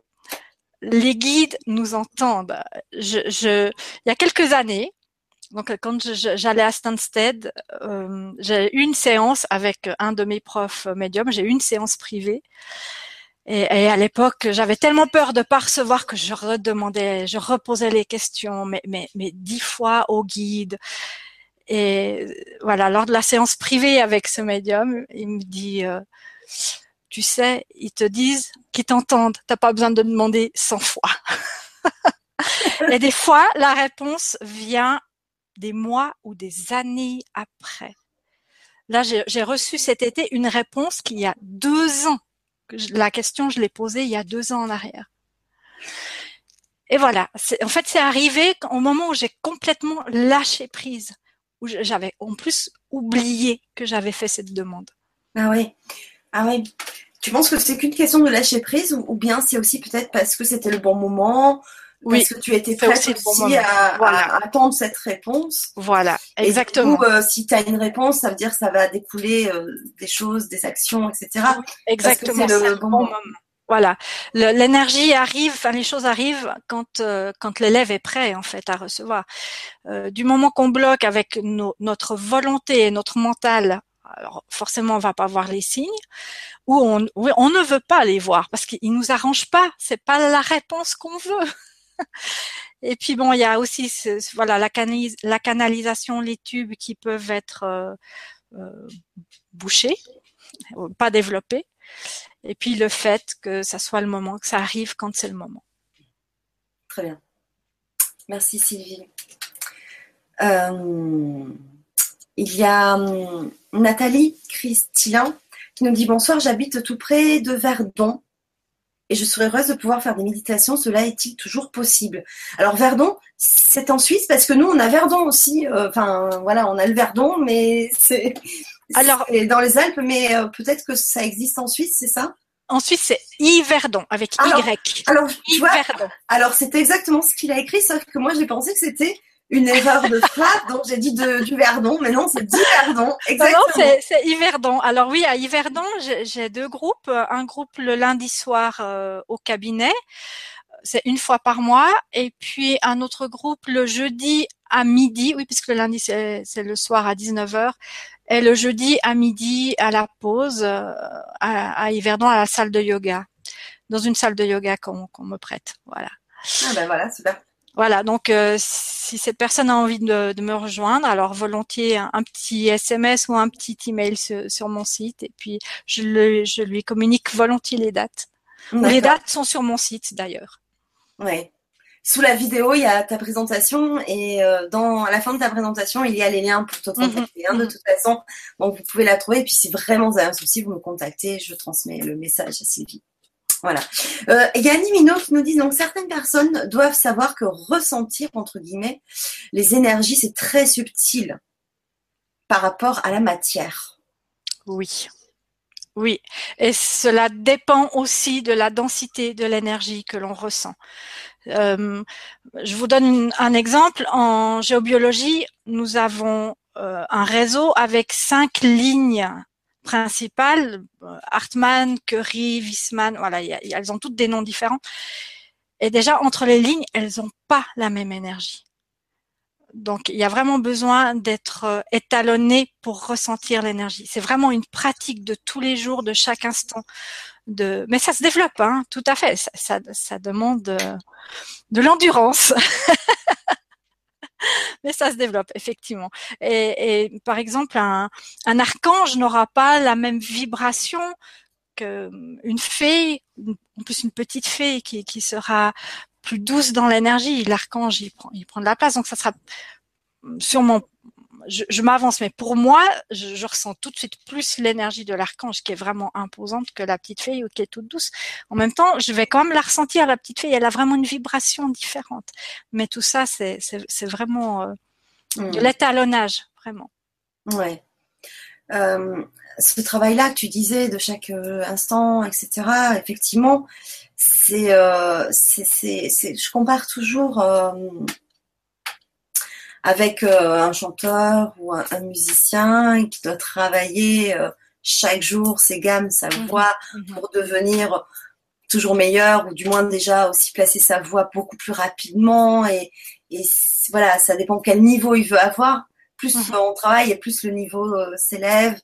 Les guides nous entendent. Je, je, il y a quelques années, donc quand j'allais à Stansted, euh, j'ai eu une séance avec un de mes profs médiums. J'ai eu une séance privée. Et, à l'époque, j'avais tellement peur de pas recevoir que je redemandais, je reposais les questions, mais, mais, mais dix fois au guide. Et voilà, lors de la séance privée avec ce médium, il me dit, euh, tu sais, ils te disent qu'ils t'entendent. T'as pas besoin de demander 100 fois. et des fois, la réponse vient des mois ou des années après. Là, j'ai reçu cet été une réponse qu'il y a deux ans. La question, je l'ai posée il y a deux ans en arrière. Et voilà. En fait, c'est arrivé au moment où j'ai complètement lâché prise, où j'avais en plus oublié que j'avais fait cette demande. Ah oui. Ah oui. Tu penses que c'est qu'une question de lâcher prise ou bien c'est aussi peut-être parce que c'était le bon moment oui, parce que tu étais prête aussi, à, attendre cette réponse? Voilà, exactement. Et du coup, euh, si tu as une réponse, ça veut dire que ça va découler euh, des choses, des actions, etc. Exactement, c'est le bon, moment. Voilà, l'énergie arrive, enfin les choses arrivent quand euh, quand l'élève est prêt en fait à recevoir. du moment qu'on bloque avec notre volonté et notre mental, alors forcément on va pas voir les signes, ou on, ne veut pas les voir parce qu'ils nous arrangent pas. C'est pas la réponse qu'on veut. Et puis bon, il y a aussi voilà la, canalisation, les tubes qui peuvent être euh, euh, bouchés, pas développés. Et puis le fait que ça soit le moment, que ça arrive quand c'est le moment. Très bien. Merci Sylvie. Euh, il y a hum, Nathalie Christilin qui nous dit bonsoir, j'habite tout près de Verdon et je serais heureuse de pouvoir faire des méditations. Cela est-il toujours possible? Alors Verdon, c'est en Suisse parce que nous on a Verdon aussi. Euh, enfin voilà, on a le Verdon, mais c'est alors dans les Alpes, mais euh, peut-être que ça existe en Suisse, c'est ça? En Suisse, c'est Yverdon avec Y. Alors, alors c'est exactement ce qu'il a écrit, sauf que moi j'ai pensé que c'était une erreur de frappe, donc j'ai dit de, du Verdon, mais non, c'est Yverdon, exactement. Non, c'est Yverdon. Alors oui, à Yverdon, j'ai deux groupes. Un groupe le lundi soir euh, au cabinet, c'est une fois par mois, et puis un autre groupe le jeudi à midi, oui, puisque le lundi c'est le soir à 19h, et le jeudi à midi à la pause euh, à, à Yverdon à la salle de yoga, dans une salle de yoga qu'on me prête. Voilà. Ah ben voilà, super. Voilà, donc euh, si cette personne a envie de, me rejoindre, alors volontiers un, petit SMS ou un petit email sur, mon site et puis je, je, lui communique volontiers les dates. Les dates sont sur mon site d'ailleurs. Oui. Sous la vidéo, il y a ta présentation et euh, dans à la fin de ta présentation, il y a les liens pour te mhm. contacter. Hein, de toute façon, donc vous pouvez la trouver. Et puis si vraiment vous avez un souci, vous me contactez, je transmets le message à Sylvie. Voilà. Euh, y nous dit donc certaines personnes doivent savoir que ressentir entre guillemets les énergies c'est très subtil par rapport à la matière. Oui. Oui, et cela dépend aussi de la densité de l'énergie que l'on ressent. Euh, je vous donne un exemple. En géobiologie, nous avons euh, un réseau avec cinq lignes principales, Hartmann, Curie, Wiesmann, voilà, elles ont toutes des noms différents. Et déjà, entre les lignes, elles n'ont pas la même énergie. Donc, il y a vraiment besoin d'être euh, étalonné pour ressentir l'énergie. C'est vraiment une pratique de tous les jours, de chaque instant. De... Mais ça se développe, hein, tout à fait. Ça, ça demande euh, de l'endurance. mais ça se développe effectivement. Et, par exemple, un, archange n'aura pas la même vibration qu'une fée, en plus une petite fée qui, qui sera plus douce dans l'énergie. L'archange, il prend, il prend de la place, donc ça sera sûrement je, m'avance, mais pour moi, je, ressens tout de suite plus l'énergie de l'archange qui est vraiment imposante que la petite fille qui est toute douce. En même temps, je vais quand même la ressentir, la petite fille, elle a vraiment une vibration différente. Mais tout ça, c'est vraiment euh, de mmh. l'étalonnage, vraiment. Ouais. Euh, ce travail-là que tu disais de chaque euh, instant, etc. Effectivement, c'est, c'est, je compare toujours avec euh, un chanteur ou un, musicien qui doit travailler euh, chaque jour ses gammes, sa mhm. voix mhm. pour devenir toujours meilleur ou du moins déjà aussi placer sa voix beaucoup plus rapidement et, et voilà, ça dépend quel niveau il veut avoir. Plus mhm. on travaille et plus le niveau euh, s'élève.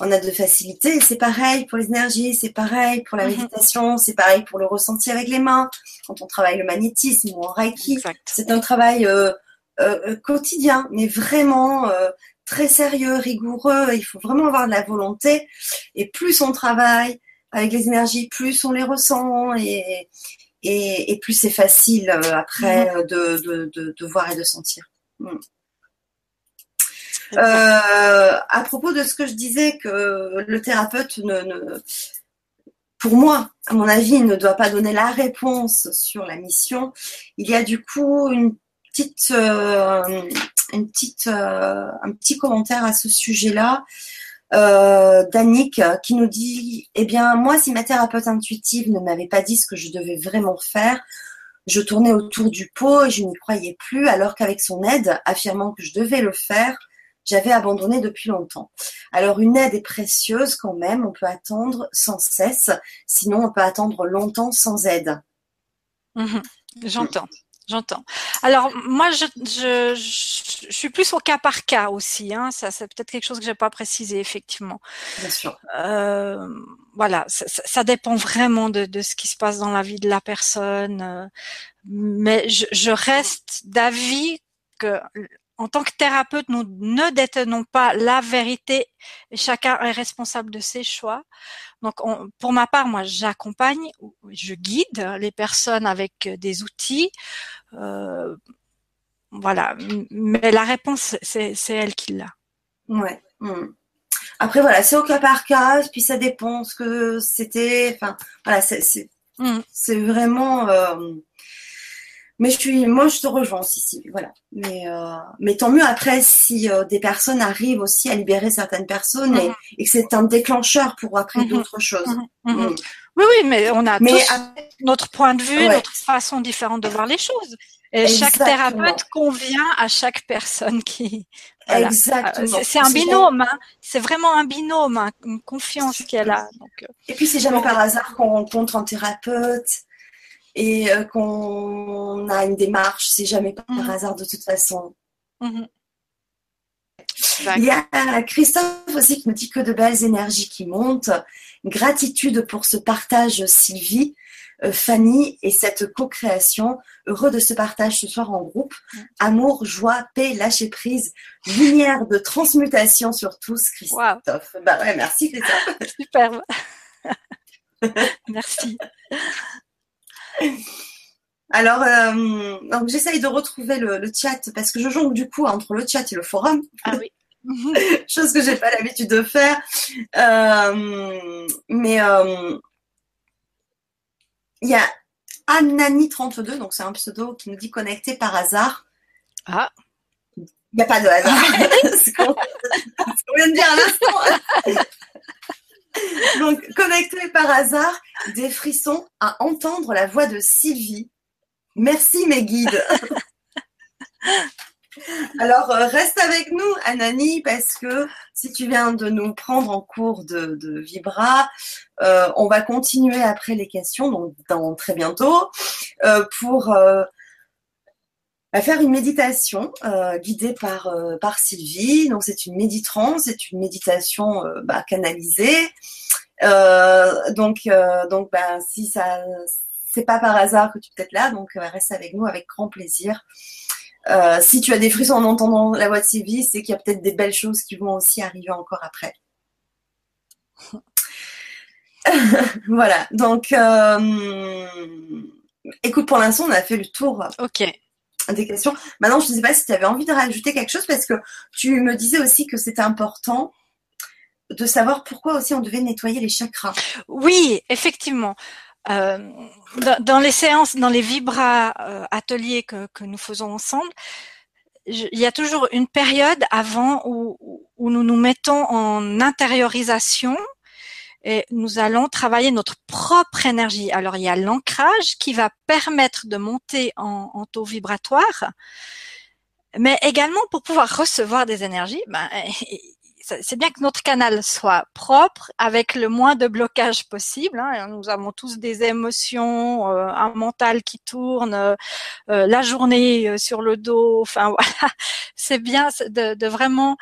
On a de facilité, c'est pareil pour les énergies, c'est pareil pour la méditation, c'est pareil pour le ressenti avec les mains. Quand on travaille le magnétisme ou en reiki, c'est un travail euh, euh, quotidien, mais vraiment euh, très sérieux, rigoureux. Il faut vraiment avoir de la volonté. Et plus on travaille avec les énergies, plus on les ressent et, et, plus c'est facile après mhm. de, de, de, voir et de sentir. Mm. à propos de ce que je disais, que le thérapeute ne, ne, pour moi, à mon avis, ne doit pas donner la réponse sur la mission. Il y a du coup une euh, une petite, euh, un petit commentaire à ce sujet-là. Euh, Danick qui nous dit Eh bien, moi, si ma thérapeute intuitive ne m'avait pas dit ce que je devais vraiment faire, je tournais autour du pot et je n'y croyais plus, alors qu'avec son aide, affirmant que je devais le faire, j'avais abandonné depuis longtemps. Alors une aide est précieuse quand même, on peut attendre sans cesse, sinon on peut attendre longtemps sans aide. Mhm. J'entends. J'entends. Alors moi, je, je, je, suis plus au cas par cas aussi. Hein. Ça, c'est peut-être quelque chose que j'ai pas précisé effectivement. Bien sûr. Euh, voilà, ça, ça, dépend vraiment de, de, ce qui se passe dans la vie de la personne. Euh, mais je, je reste d'avis que en tant que thérapeute, nous ne détenons pas la vérité et chacun est responsable de ses choix. Donc, pour ma part, moi, j'accompagne, je guide les personnes avec des outils. Euh, voilà, mais la réponse, c'est elle qui l'a. Ouais. Hmm. Après, voilà, c'est au cas par cas, puis ça dépend ce que c'était. Enfin, voilà, c'est hmm. vraiment. Euh, mais je suis, moi, je te rejoins aussi, voilà. Mais, euh, mais tant mieux après si euh, des personnes arrivent aussi à libérer certaines personnes et, mhm. que c'est un déclencheur pour après mhm. d'autres choses. Mhm. Mm. Oui, oui, mais on a tous notre point de vue, notre façon différente de voir les choses. Et chaque thérapeute convient à chaque personne qui. Exactement. C'est un binôme, hein. c'est vraiment un binôme, hein, une confiance qu'elle a. Donc, euh. et puis c'est jamais par hasard qu'on rencontre un thérapeute et euh, qu'on a une démarche, c'est jamais par mhm. hasard de toute façon. Mhm. Il y a Christophe aussi qui me dit que de belles énergies qui montent. Gratitude pour ce partage Sylvie, euh, Fanny et cette co-création. Heureux de ce partage ce soir en groupe. Amour, joie, paix, lâcher prise, lumière de transmutation sur tous, Christophe. Bah ouais, merci Christophe. Superbe. merci. Alors, euh, donc j'essaye de retrouver le, chat parce que je jongle du coup entre le chat et le forum. Ah oui. Chose que j'ai pas l'habitude de faire. Euh, mais euh, il y a Anani32, donc c'est un pseudo qui nous dit connecté par hasard. Ah. Il n'y a pas de hasard. ce qu'on vient de dire à l'instant. Donc, connecté par hasard, des frissons à entendre la voix de Sylvie. Merci mes guides. Alors, euh, reste avec nous, Anani, parce que si tu viens de nous prendre en cours de, Vibra, euh, on va continuer après les questions, donc dans très bientôt, euh, pour faire une méditation euh, guidée par, euh, par Sylvie. Donc c'est une méditrance, c'est une méditation euh, bah, canalisée. donc donc bah, si ça c'est pas par hasard que tu peux être là, donc reste avec nous avec grand plaisir. si tu as des frissons en entendant la voix de Sylvie, c'est qu'il y a peut-être des belles choses qui vont aussi arriver encore après. voilà, donc écoute, pour l'instant, on a fait le tour ok des questions. Maintenant, je ne sais pas si tu avais envie de rajouter quelque chose parce que tu me disais aussi que c'était important de savoir pourquoi aussi on devait nettoyer les chakras. Oui, effectivement. Euh, dans, les séances, dans les vibra euh, ateliers que, nous faisons ensemble, il y a toujours une période avant où nous nous mettons en intériorisation et nous allons travailler notre propre énergie. Alors il y a l'ancrage qui va permettre de monter en, taux vibratoire, mais également pour pouvoir recevoir des énergies, ben, c'est bien que notre canal soit propre, avec le moins de blocage possible. Hein. Nous avons tous des émotions, euh, un mental qui tourne, euh, euh, la journée sur le dos. Enfin voilà, c'est bien de vraiment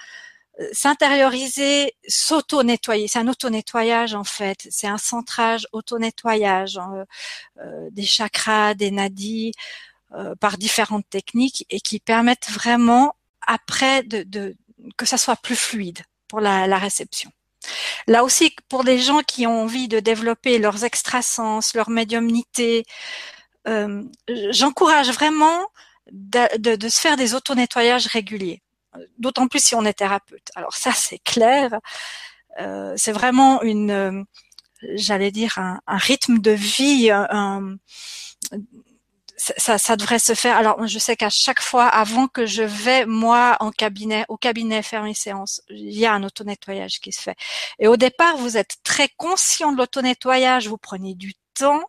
s'intérioriser, s'auto-nettoyer. C'est un auto-nettoyage en fait. C'est un centrage auto-nettoyage hein, des chakras, des nadis, par différentes techniques et qui permettent vraiment après que ça soit plus fluide pour la, réception. Là aussi, pour les gens qui ont envie de développer leurs extrasens, leur médiumnité, euh, j'encourage vraiment de, de, se faire des auto-nettoyages réguliers, d'autant plus si on est thérapeute. Alors ça, c'est clair. Euh, c'est vraiment une, j'allais dire, un, un, rythme de vie, un, ça, ça, devrait se faire. Alors, je sais qu'à chaque fois, avant que je vais moi en cabinet, au cabinet faire une séance, il y a un auto-nettoyage qui se fait. Et au départ, vous êtes très conscient de l'auto-nettoyage, vous prenez du temps,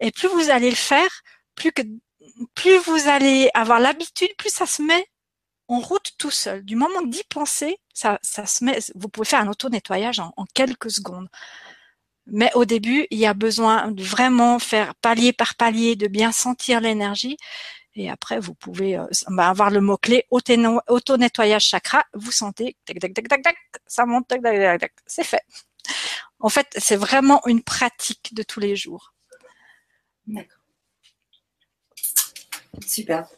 et plus vous allez le faire, plus que plus vous allez avoir l'habitude, plus ça se met en route tout seul. Du moment d'y penser, ça. Vous pouvez faire un auto-nettoyage en, en quelques secondes. Mais au début, il y a besoin de vraiment faire palier par palier, de bien sentir l'énergie. Et après, vous pouvez euh, bah, avoir le mot-clé auto-nettoyage chakra. Vous sentez, tac, tac, tac, tac, tac, ça monte, tac, tac, tac, tac. C'est fait. En fait, c'est vraiment une pratique de tous les jours. D'accord. Super.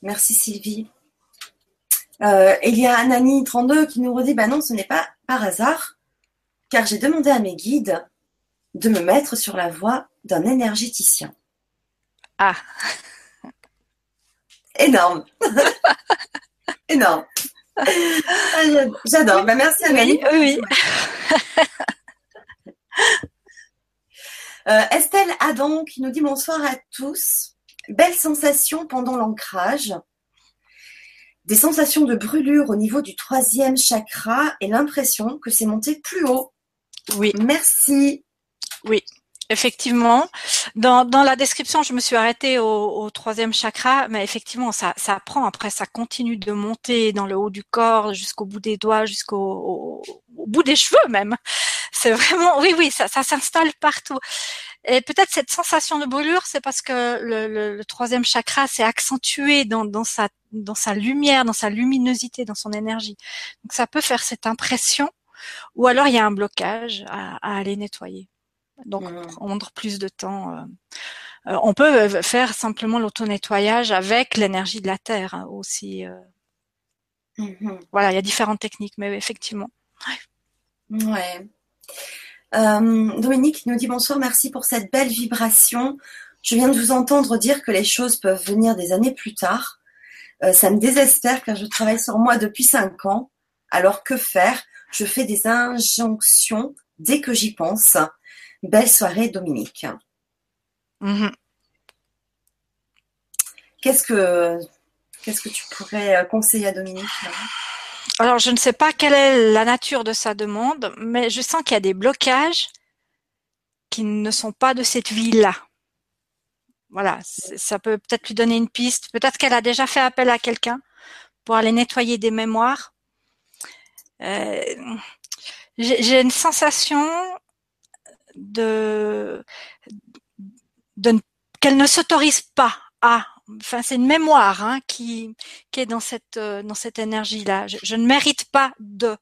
Merci Sylvie. Euh, il y a Anani32 qui nous redit, bah non, ce n'est pas par hasard, car j'ai demandé à mes guides de me mettre sur la voie d'un énergéticien. Ah. Énorme. Énorme. Ah, j'adore. Bah, merci Amélie. Oui. euh, Estelle Adam qui nous dit bonsoir à tous. Belle sensation pendant l'ancrage. Des sensations de brûlure au niveau du troisième chakra et l'impression que c'est monté plus haut. Oui. Merci. Oui, Effectivement, dans, dans la description, je me suis arrêtée au, au troisième chakra, mais effectivement, ça, ça prend. Après, ça continue de monter dans le haut du corps, jusqu'au bout des doigts, jusqu'au au, au bout des cheveux même. C'est vraiment, oui, oui, ça, ça s'installe partout. Et peut-être cette sensation de brûlure, c'est parce que le, le, le troisième chakra s'est accentué dans, dans, sa, dans sa lumière, dans sa luminosité, dans son énergie. Donc ça peut faire cette impression, ou alors il y a un blocage à, à aller nettoyer donc mmh. prendre plus de temps. Euh. Euh, on peut euh, faire simplement l'auto-nettoyage avec l'énergie de la terre hein, aussi. Mmh. Voilà, il y a différentes techniques, mais effectivement. Ouais. Euh, Dominique nous dit bonsoir, merci pour cette belle vibration. Je viens de vous entendre dire que les choses peuvent venir des années plus tard. Euh, ça me désespère car je travaille sur moi depuis cinq ans. Alors que faire? Je fais des injonctions dès que j'y pense. Belle soirée, Dominique. Mmh. Qu'est-ce que qu'est-ce que tu pourrais euh, conseiller à Dominique? Alors, je ne sais pas quelle est la nature de sa demande, mais je sens qu'il y a des blocages qui ne sont pas de cette vie-là. Voilà, ça peut peut-être lui donner une piste. Peut-être qu'elle a déjà fait appel à quelqu'un pour aller nettoyer des mémoires. Euh, j'ai une sensation de, de qu'elle ne s'autorise pas à enfin c'est une mémoire hein, qui qui est dans cette euh, dans cette énergie là je, je, ne mérite pas de.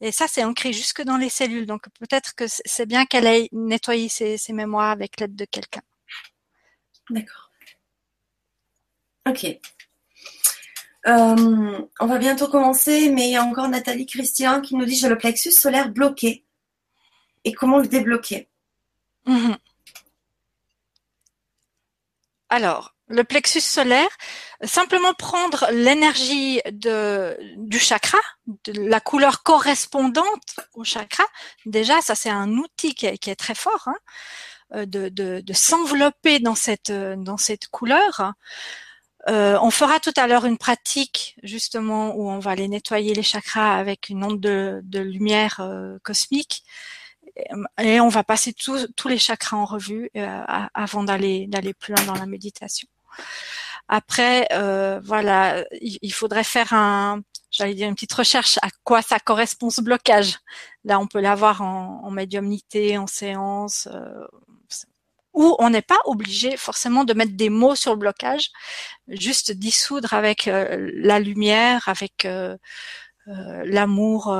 Et ça c'est ancré jusque dans les cellules. Donc peut-être que c'est bien qu'elle ait nettoyé ses, ses mémoires avec l'aide de quelqu'un. D'accord. Ok. Euh, on va bientôt commencer mais il y a encore Nathalie Christian qui nous dit j'ai le plexus solaire bloqué. Et comment le débloquer? Mmh. Alors, le plexus solaire, simplement prendre l'énergie du chakra, la couleur correspondante au chakra. Déjà, ça c'est un outil qui est, très fort, hein, euh, de, s'envelopper dans cette couleur. Euh, on fera tout à l'heure une pratique justement où on va aller nettoyer les chakras avec une onde de, lumière euh, cosmique et on va passer tous les chakras en revue avant d'aller plus loin dans la méditation. Après, euh, voilà, il, faudrait faire un, j'allais dire une petite recherche à quoi ça correspond ce blocage. Là, on peut l'avoir en, en médiumnité, en séance, euh, où on n'est pas obligé forcément de mettre des mots sur le blocage, juste dissoudre avec euh, la lumière, avec euh, euh, l'amour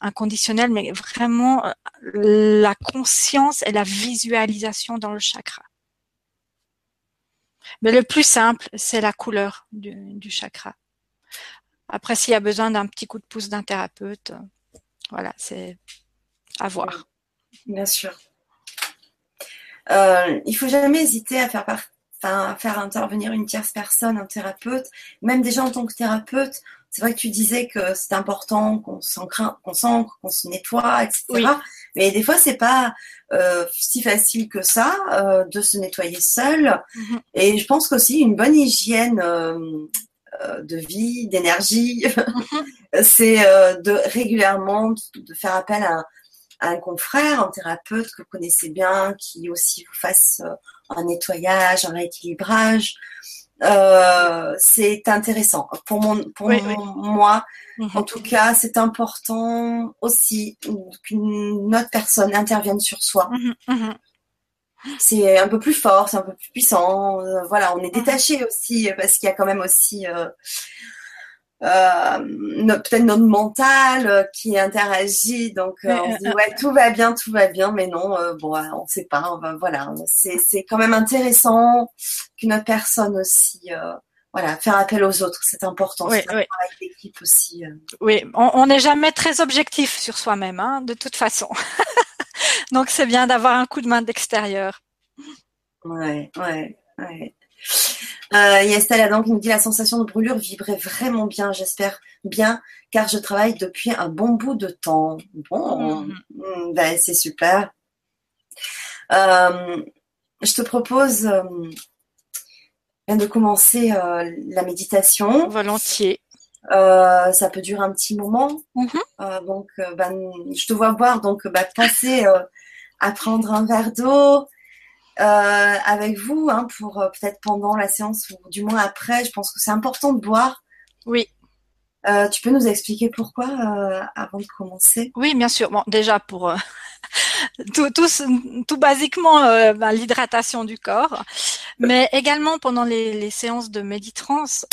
inconditionnel, mais vraiment la conscience et la visualisation dans le chakra. Mais le plus simple, c'est la couleur du, chakra. Après, s'il y a besoin d'un petit coup de pouce d'un thérapeute, voilà, c'est à voir. Bien sûr. Euh, il faut jamais hésiter à faire, à faire intervenir une tierce personne, un thérapeute, même déjà en tant que thérapeute. C'est vrai que tu disais que c'est important qu'on s'ancre, qu'on s'ancre, qu'on se nettoie, etc. Mais des fois, c'est pas euh, si facile que ça euh, de se nettoyer seul. Mm-hmm. Et je pense qu'aussi une bonne hygiène euh, de vie, d'énergie, mm-hmm. c'est de régulièrement de faire appel à, un confrère, un thérapeute que vous connaissez bien, qui aussi vous fasse un nettoyage, un rééquilibrage. Euh, c'est intéressant. Pour, mon, pour moi, mhm. en tout cas, c'est important aussi qu'une autre personne intervienne sur soi. Mhm, mhm. C'est un peu plus fort, c'est un peu plus puissant. Euh, voilà, on est détaché aussi parce qu'il y a quand même aussi euh, peut-être notre mental euh, qui interagit. Donc euh, on se dit ouais tout va bien, tout va bien, mais non, bon on sait pas. voilà, c'est quand même intéressant qu'une autre personne aussi. voilà, faire appel aux autres, c'est important. Oui, oui. aussi. Oui, on n'est jamais très objectif sur soi-même, hein, de toute façon. Donc c'est bien d'avoir un coup de main d'extérieur. Ouais, ouais, ouais. Euh, a Estelle Adam qui nous dit la sensation de brûlure vibrait vraiment bien, j'espère bien, car je travaille depuis un bon bout de temps. Bon, mhm. mm, ben, c'est super. Euh, je te propose euh, de commencer euh, la méditation. Volontiers. Euh, ça peut durer un petit moment. Mhm. donc, ben, je te vois boire, donc ben, passer à prendre un verre d'eau, euh, avec vous hein, pour euh, peut-être pendant la séance ou du moins après. Je pense que c'est important de boire. Oui. Euh, tu peux nous expliquer pourquoi avant de commencer? Oui, bien sûr. Bon, déjà pour tout, tout, tout, basiquement ben, l'hydratation du corps, mais également pendant les, les séances de méditrance,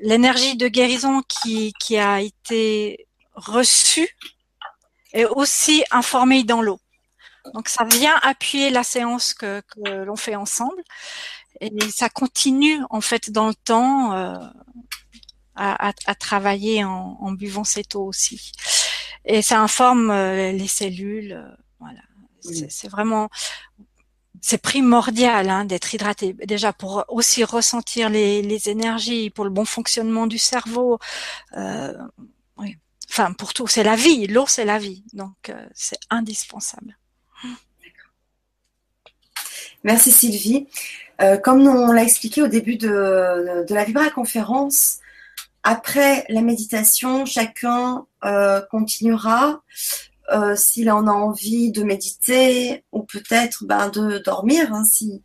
l'énergie de guérison qui, qui a été reçue est aussi informée dans l'eau. Donc ça vient appuyer la séance que, l'on fait ensemble et ça continue en fait dans le temps euh, à, travailler en, buvant cette eau aussi. Et ça informe euh, les cellules. Euh, voilà, c'est vraiment c'est primordial hein, d'être hydraté déjà pour aussi ressentir les, énergies, pour le bon fonctionnement du cerveau. Enfin pour tout, c'est la vie. L'eau c'est la vie, donc c'est indispensable. Merci Sylvie. Euh, comme on l'a expliqué au début de, la Vibra conférence, après la méditation, chacun euh, continuera euh, s'il en a envie de méditer ou peut-être ben, de dormir. Hein, si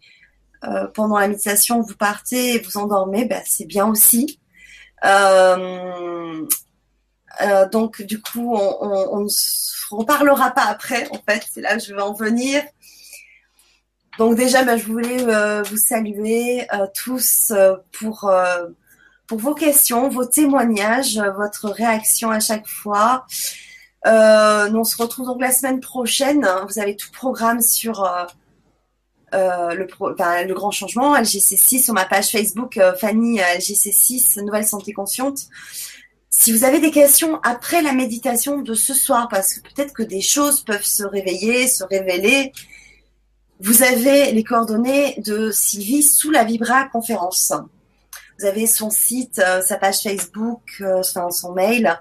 pendant la méditation vous partez et vous endormez, ben, c'est bien aussi. donc du coup, on ne reparlera pas après. En fait, c'est là que je vais en venir. Donc déjà, bah, je voulais euh, vous saluer euh, tous euh, pour vos questions, vos témoignages, votre réaction à chaque fois. on se retrouve donc la semaine prochaine. Vous avez tout programme sur le, le grand changement LGC6 sur ma page Facebook Fanny LGC6 Nouvelle Santé Consciente. Si vous avez des questions après la méditation de ce soir, parce que peut-être que des choses peuvent se réveiller, se révéler, vous avez les coordonnées de Sylvie sous la Vibra conférence. Vous avez son site, euh, sa page Facebook, euh, son mail.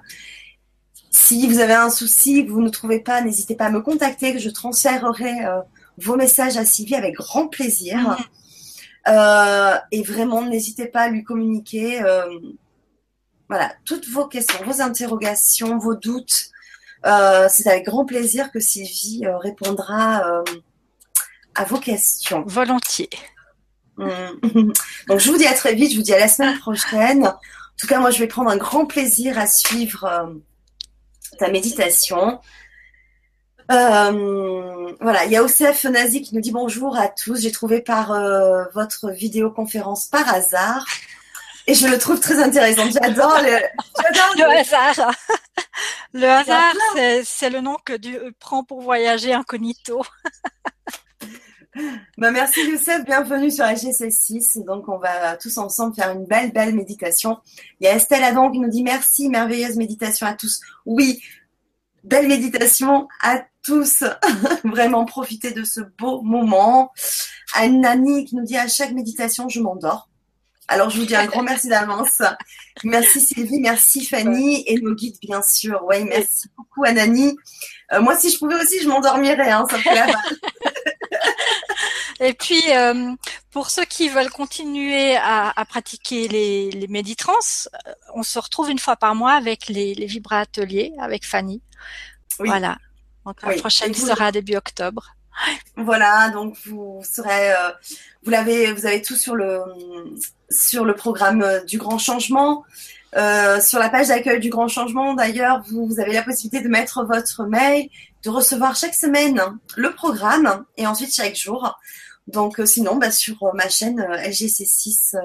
Si vous avez un souci, vous ne trouvez pas, n'hésitez pas à me contacter, que je transférerai euh, vos messages à Sylvie avec grand plaisir. Mhm. et vraiment, n'hésitez pas à lui communiquer voilà, toutes vos questions, vos interrogations, vos doutes. C'est avec grand plaisir que Sylvie répondra à vos questions. Volontiers. Mm. Donc, je vous dis à très vite. Je vous dis à la semaine prochaine. En tout cas, moi, je vais prendre un grand plaisir à suivre euh, ta méditation. Euh, voilà, il y a OCF Nazi qui nous dit bonjour à tous. J'ai trouvé par euh, votre vidéoconférence par hasard et je le trouve très intéressant. J'adore le, le, hasard. Le hasard, c'est le nom que Dieu prend pour voyager incognito. Bah, merci Youssef, bienvenue sur HGC6. Donc on va tous ensemble faire une belle, belle méditation. Il y a Estelle Adam qui nous dit merci, merveilleuse méditation à tous. Oui, belle méditation à tous. Vraiment profiter de ce beau moment. Anne-Nani qui nous dit à chaque méditation, je m'endors. Alors, je vous dis un grand merci d'avance. Merci Sylvie, merci Fanny et nos guides, bien sûr. Oui, merci beaucoup Anani. Euh, moi, si je pouvais aussi, je m'endormirais. Hein, ça Et puis, euh, pour ceux qui veulent continuer à, pratiquer les, les méditrans, euh, on se retrouve une fois par mois avec les, les Vibra Ateliers avec Fanny. Voilà. Donc la prochaine sera début octobre. Voilà, donc vous serez, euh, vous l'avez, vous avez tout sur le sur le programme du Grand Changement. Euh, sur la page d'accueil du Grand Changement, d'ailleurs, vous, vous, avez la possibilité de mettre votre mail, de recevoir chaque semaine le programme et ensuite chaque jour. Donc, euh, sinon, bah, sur euh, ma chaîne euh, LGC6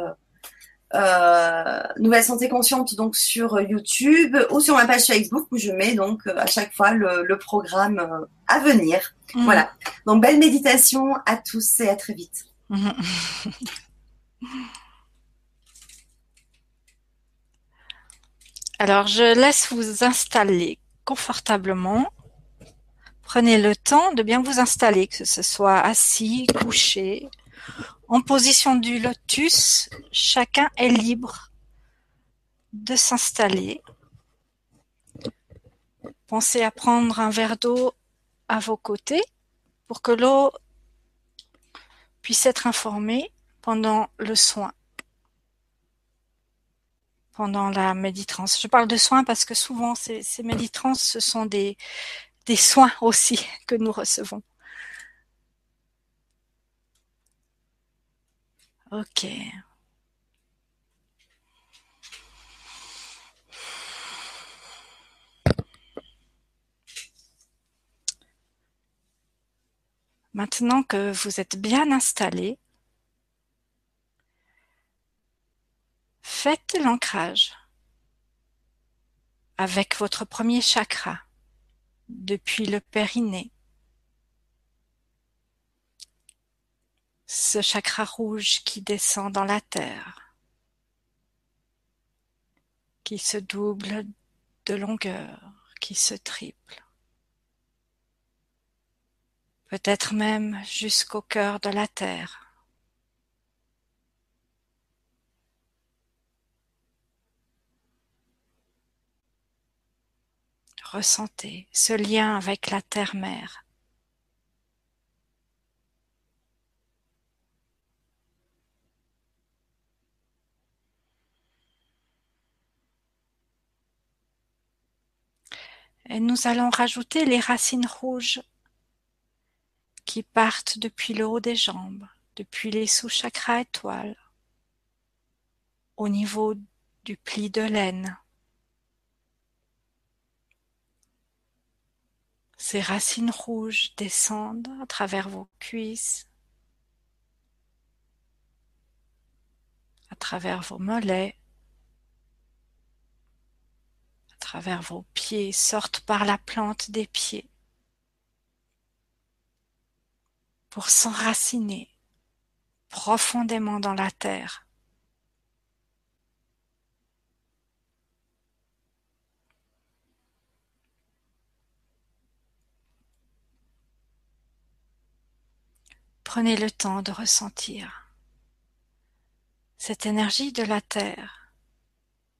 euh, Nouvelle Santé Consciente, donc sur YouTube ou sur ma page Facebook où je mets donc à chaque fois le, programme à venir. Mhm. Voilà. Donc, belle méditation à tous et à très vite. Alors, je laisse vous installer confortablement. Prenez le temps de bien vous installer, que ce soit assis, couché, en position du lotus. Chacun est libre de s'installer. Pensez à prendre un verre d'eau à vos côtés pour que l'eau puisse être informée pendant le soin pendant la méditrance. Je parle de soins parce que souvent ces, ces méditrances, ce sont des, des soins aussi que nous recevons. Ok. Maintenant que vous êtes bien installé, Faites l'ancrage avec votre premier chakra depuis le périnée. Ce chakra rouge qui descend dans la terre, qui se double de longueur, qui se triple. Peut-être même jusqu'au cœur de la terre. Ressentez ce lien avec la terre-mère. Et nous allons rajouter les racines rouges qui partent depuis le haut des jambes, depuis les sous-chakras étoiles, au niveau du pli de laine. Ces racines rouges descendent à travers vos cuisses, à travers vos mollets, à travers vos pieds, sortent par la plante des pieds pour s'enraciner profondément dans la terre. Prenez le temps de ressentir cette énergie de la Terre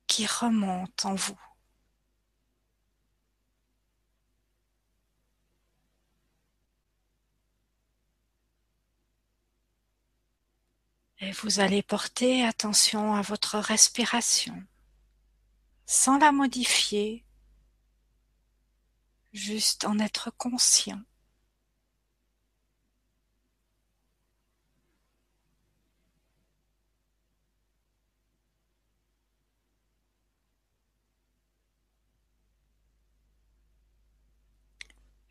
qui remonte en vous. Et vous allez porter attention à votre respiration sans la modifier, juste en être conscient.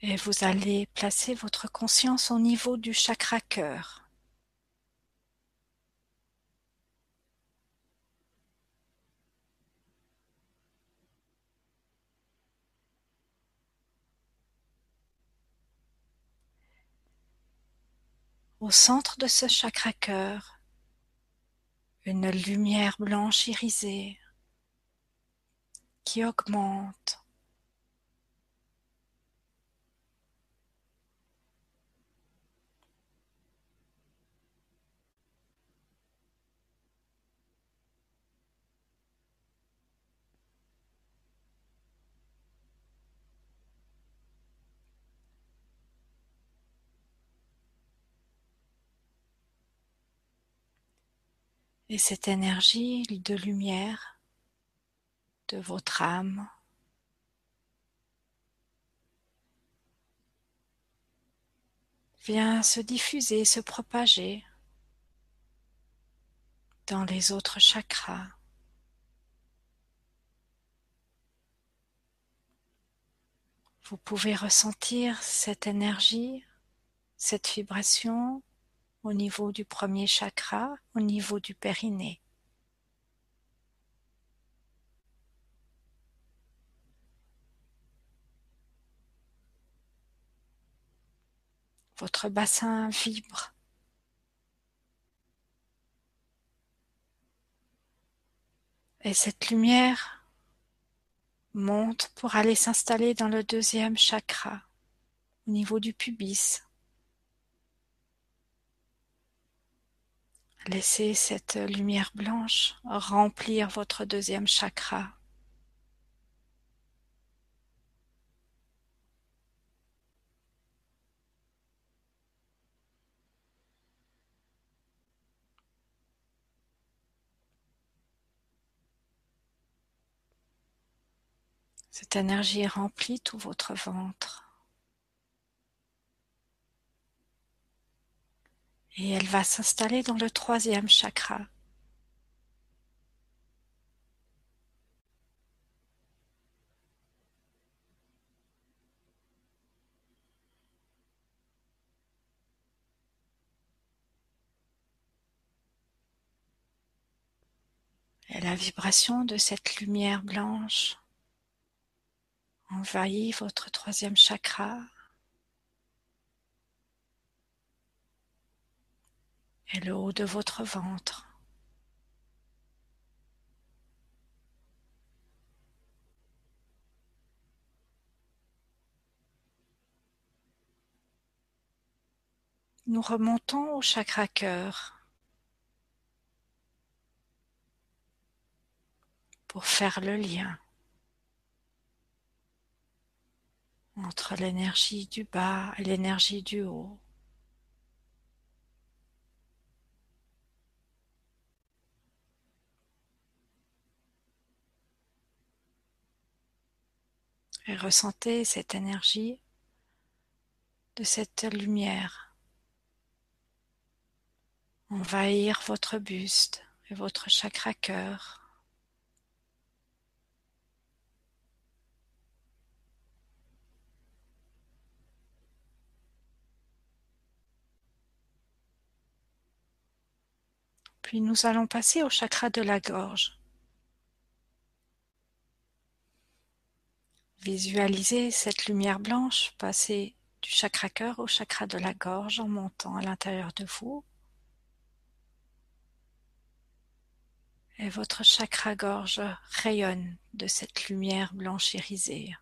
Et vous allez placer votre conscience au niveau du chakra cœur. Au centre de ce chakra cœur, une lumière blanche irisée qui augmente Et cette énergie de lumière de votre âme vient se diffuser, se propager dans les autres chakras. Vous pouvez ressentir cette énergie, cette vibration au niveau du premier chakra, au niveau du périnée. Votre bassin vibre. Et cette lumière monte pour aller s'installer dans le deuxième chakra, au niveau du pubis. Laissez cette lumière blanche remplir votre deuxième chakra. Cette énergie remplit tout votre ventre. Et elle va s'installer dans le troisième chakra. Et la vibration de cette lumière blanche envahit votre troisième chakra et le haut de votre ventre. Nous remontons au chakra cœur pour faire le lien entre l'énergie du bas et l'énergie du haut. Et ressentez cette énergie de cette lumière envahir votre buste et votre chakra cœur. Puis nous allons passer au chakra de la gorge. Visualisez cette lumière blanche passer du chakra cœur au chakra de la gorge en montant à l'intérieur de vous. Et votre chakra gorge rayonne de cette lumière blanche irisée.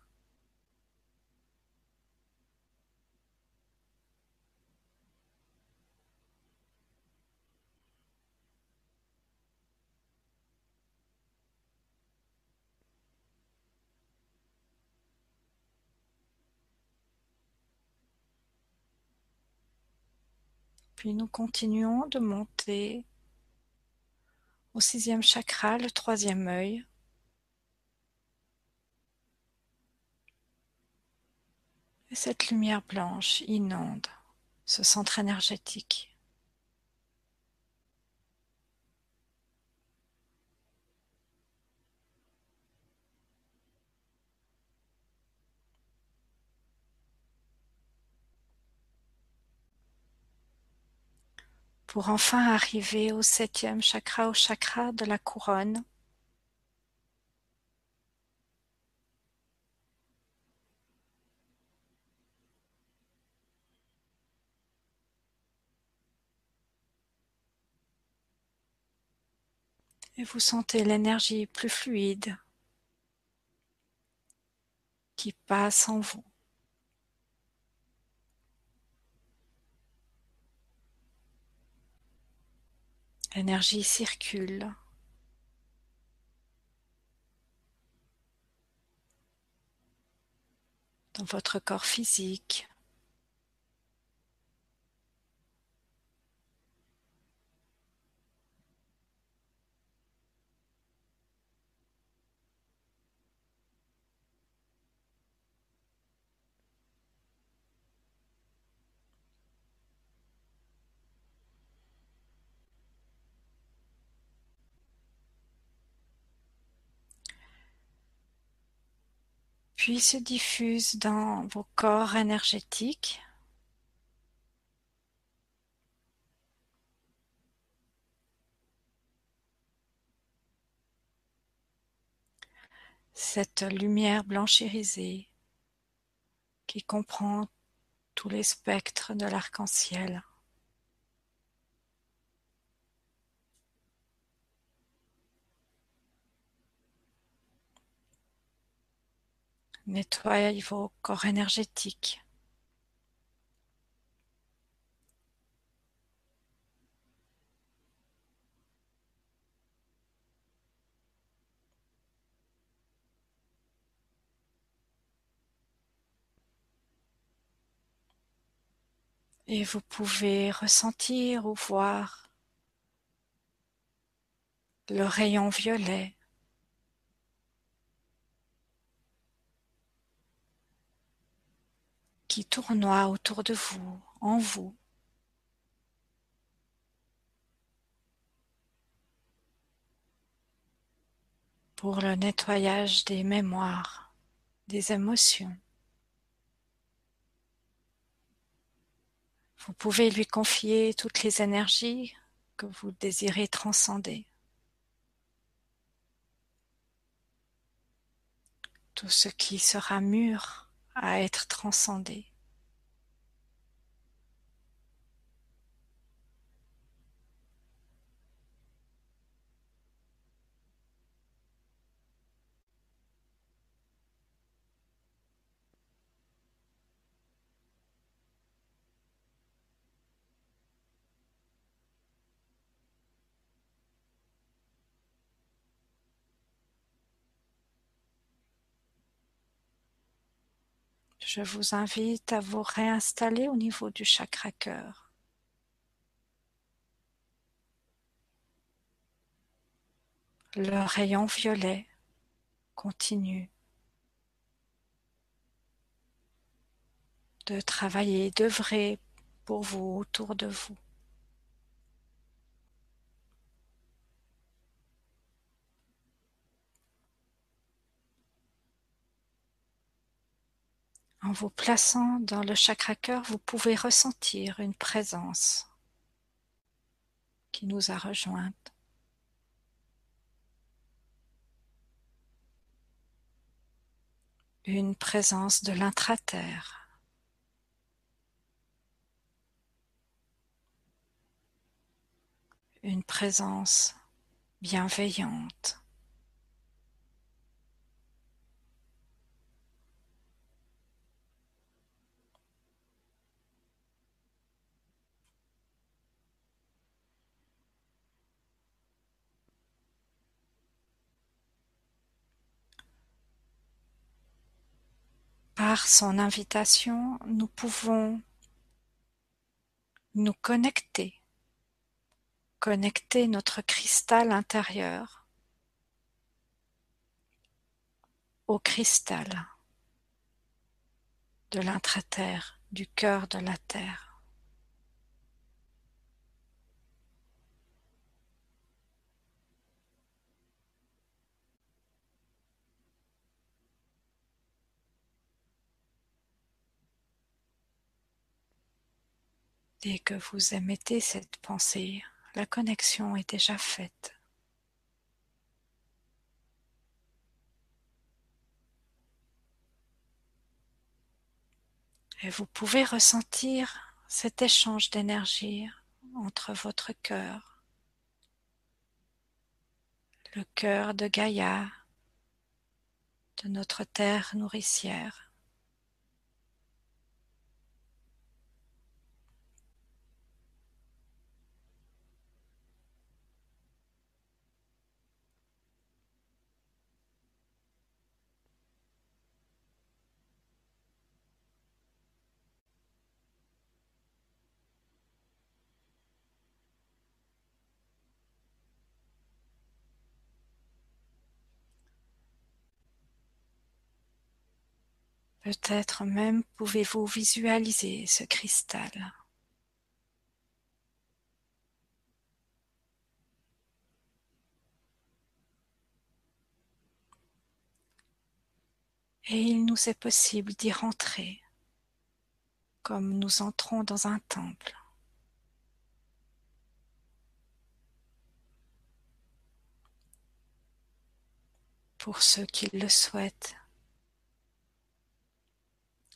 Puis nous continuons de monter au sixième chakra, le troisième œil. Et cette lumière blanche inonde ce centre énergétique. Pour enfin arriver au septième chakra, au chakra de la couronne. Et vous sentez l'énergie plus fluide qui passe en vous. L'énergie circule. dans votre corps physique. Puis se diffuse dans vos corps énergétiques. Cette lumière blanchérisée qui comprend tous les spectres de l'arc-en-ciel. Nettoyez vos corps énergétiques. Et vous pouvez ressentir ou voir le rayon violet qui tournoie autour de vous, en vous. pour le nettoyage des mémoires, des émotions. Vous pouvez lui confier toutes les énergies que vous désirez transcender. Tout ce qui sera mûr à être transcendé. Je vous invite à vous réinstaller au niveau du chakra cœur. Le rayon violet continue de travailler, d'œuvrer pour vous autour de vous. En vous plaçant dans le chakra cœur, vous pouvez ressentir une présence qui nous a rejointes. Une présence de l'intraterre. Une présence bienveillante. Par son invitation, nous pouvons nous connecter, connecter notre cristal intérieur au cristal de l'intraterre, du cœur de la terre. Dès que vous émettez cette pensée, la connexion est déjà faite. Et vous pouvez ressentir cet échange d'énergie entre votre cœur, le cœur de Gaïa, de notre terre nourricière, Peut-être même pouvez-vous visualiser ce cristal. Et il nous est possible d'y rentrer comme nous entrons dans un temple. Pour ceux qui le souhaitent,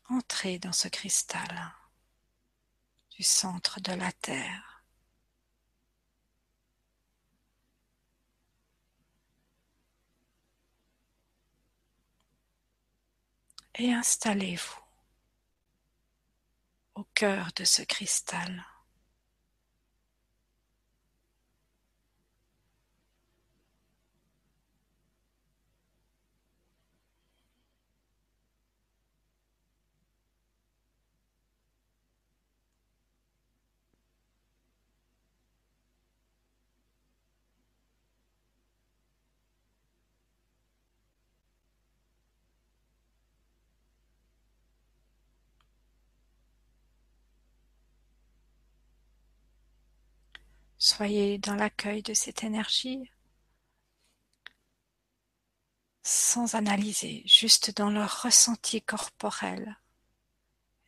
Entrez dans ce cristal du centre de la Terre. Et installez-vous au cœur de ce cristal. Soyez dans l'accueil de cette énergie sans analyser, juste dans le ressenti corporel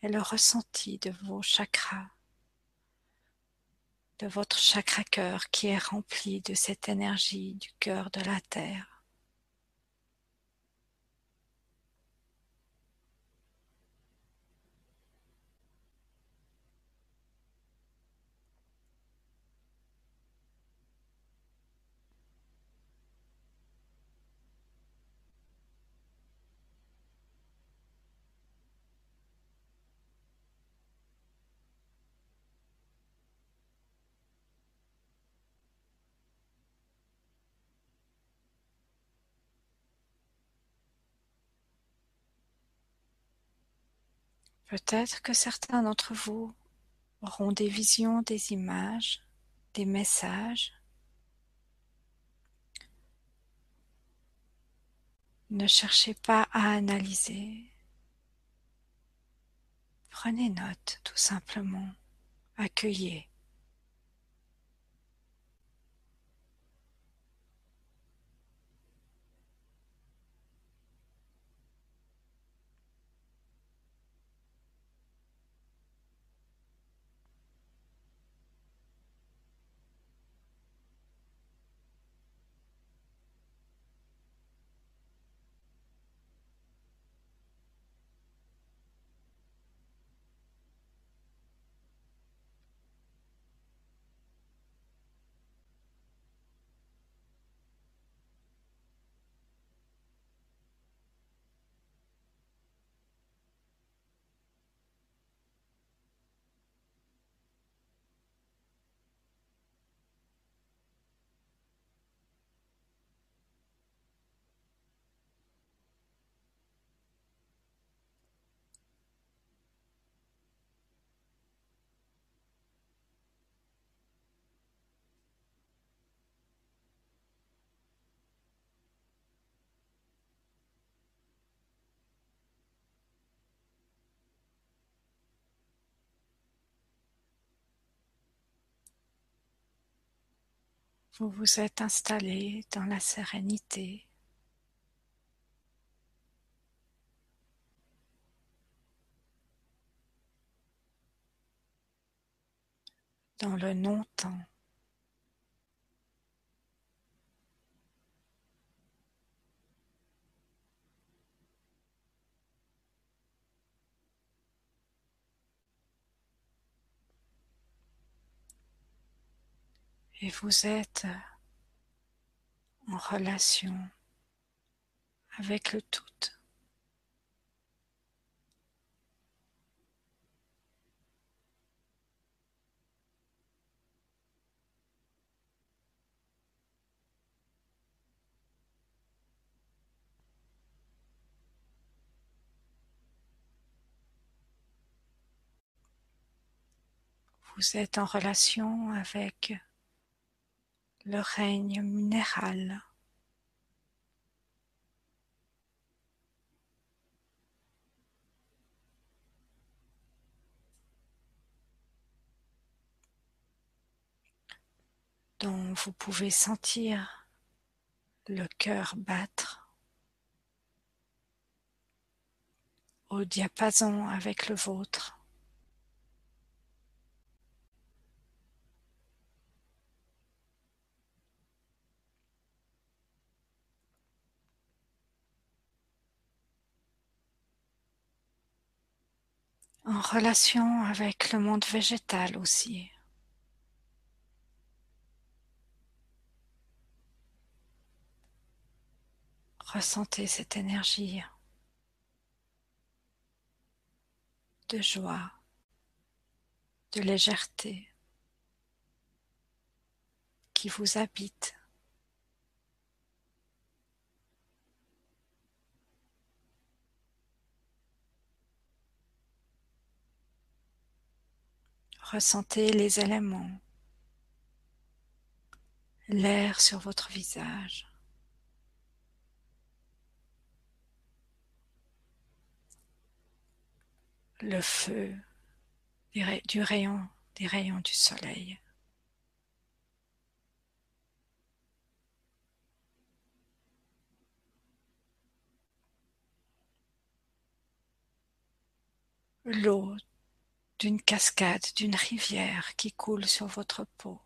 et le ressenti de vos chakras, de votre chakra cœur qui est rempli de cette énergie du cœur de la terre. Peut-être que certains d'entre vous auront des visions, des images, des messages. Ne cherchez pas à analyser. Prenez note tout simplement. Accueillez. Vous vous êtes installé dans la sérénité. dans le non-temps. Et vous êtes en relation avec le tout. Vous êtes en relation avec le règne minéral. dont vous pouvez sentir le cœur battre au diapason avec le vôtre. En relation avec le monde végétal aussi. Ressentez cette énergie de joie, de légèreté qui vous habite. Ressentez les éléments, l'air sur votre visage. le feu du rayon, des rayons du soleil. L'eau d'une cascade, d'une rivière qui coule sur votre peau.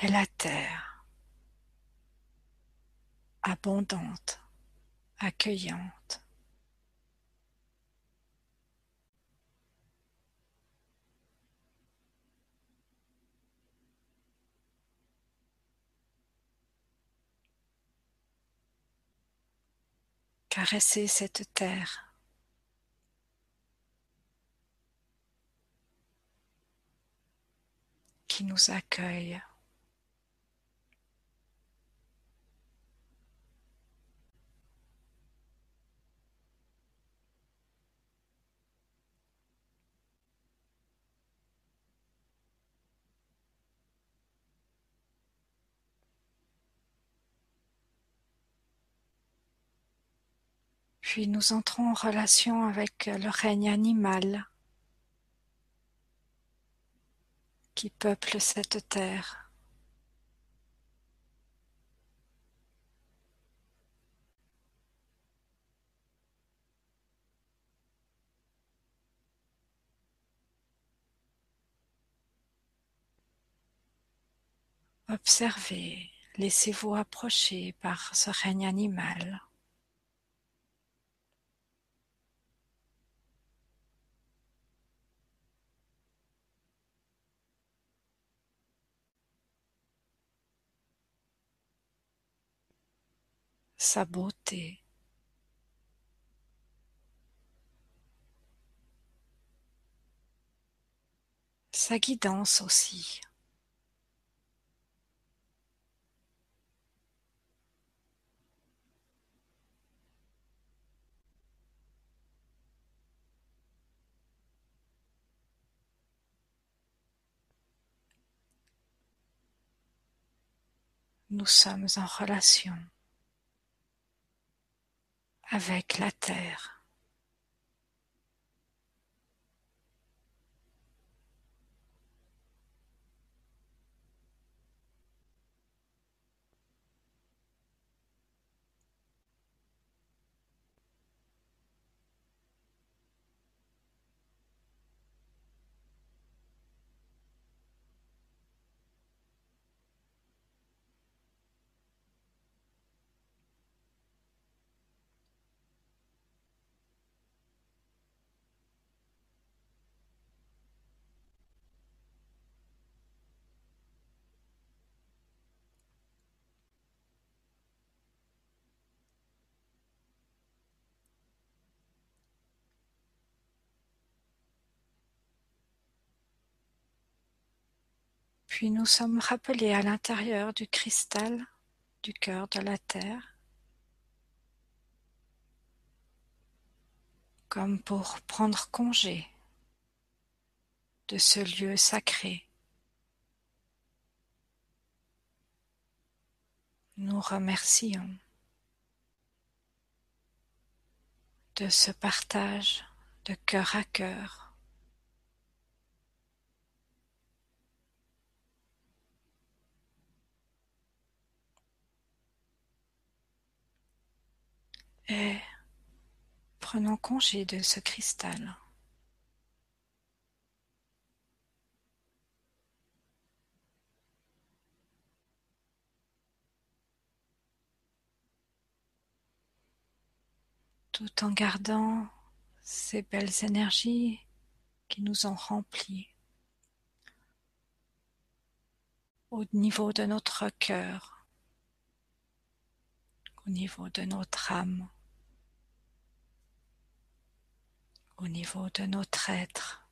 Et la terre, abondante, accueillante. Caresser cette terre. qui nous accueille. Puis nous entrons en relation avec le règne animal qui peuple cette terre. Observez, laissez-vous approcher par ce règne animal. Sa beauté. Sa guidance aussi. Nous sommes en relation. Avec la terre. Puis nous sommes rappelés à l'intérieur du cristal du cœur de la Terre, comme pour prendre congé de ce lieu sacré. Nous remercions de ce partage de cœur à cœur. Et prenons congé de ce cristal. tout en gardant ces belles énergies qui nous ont remplis au niveau de notre cœur, au niveau de notre âme. Au niveau de notre être.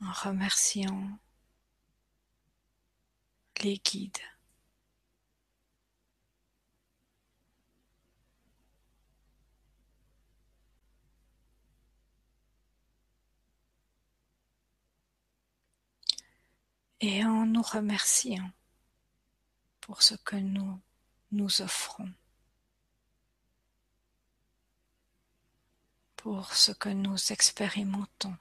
en remerciant les guides. Et en nous remerciant pour ce que nous nous offrons, pour ce que nous expérimentons.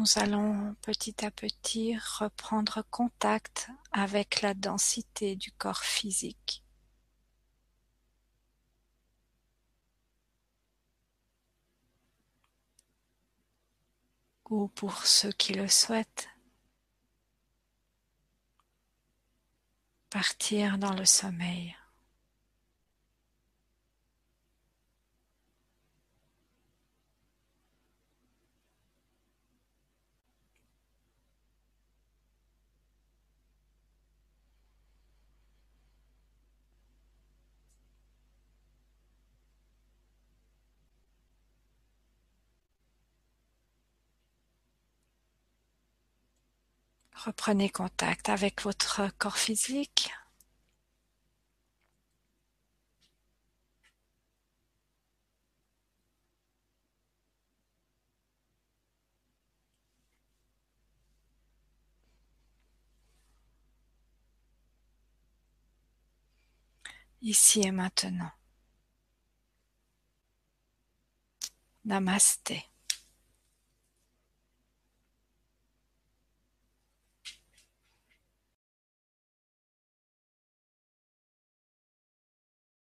Nous allons petit à petit reprendre contact avec la densité du corps physique. Ou pour ceux qui le souhaitent, partir dans le sommeil. Reprenez contact avec votre corps physique. Ici et maintenant. Namasté.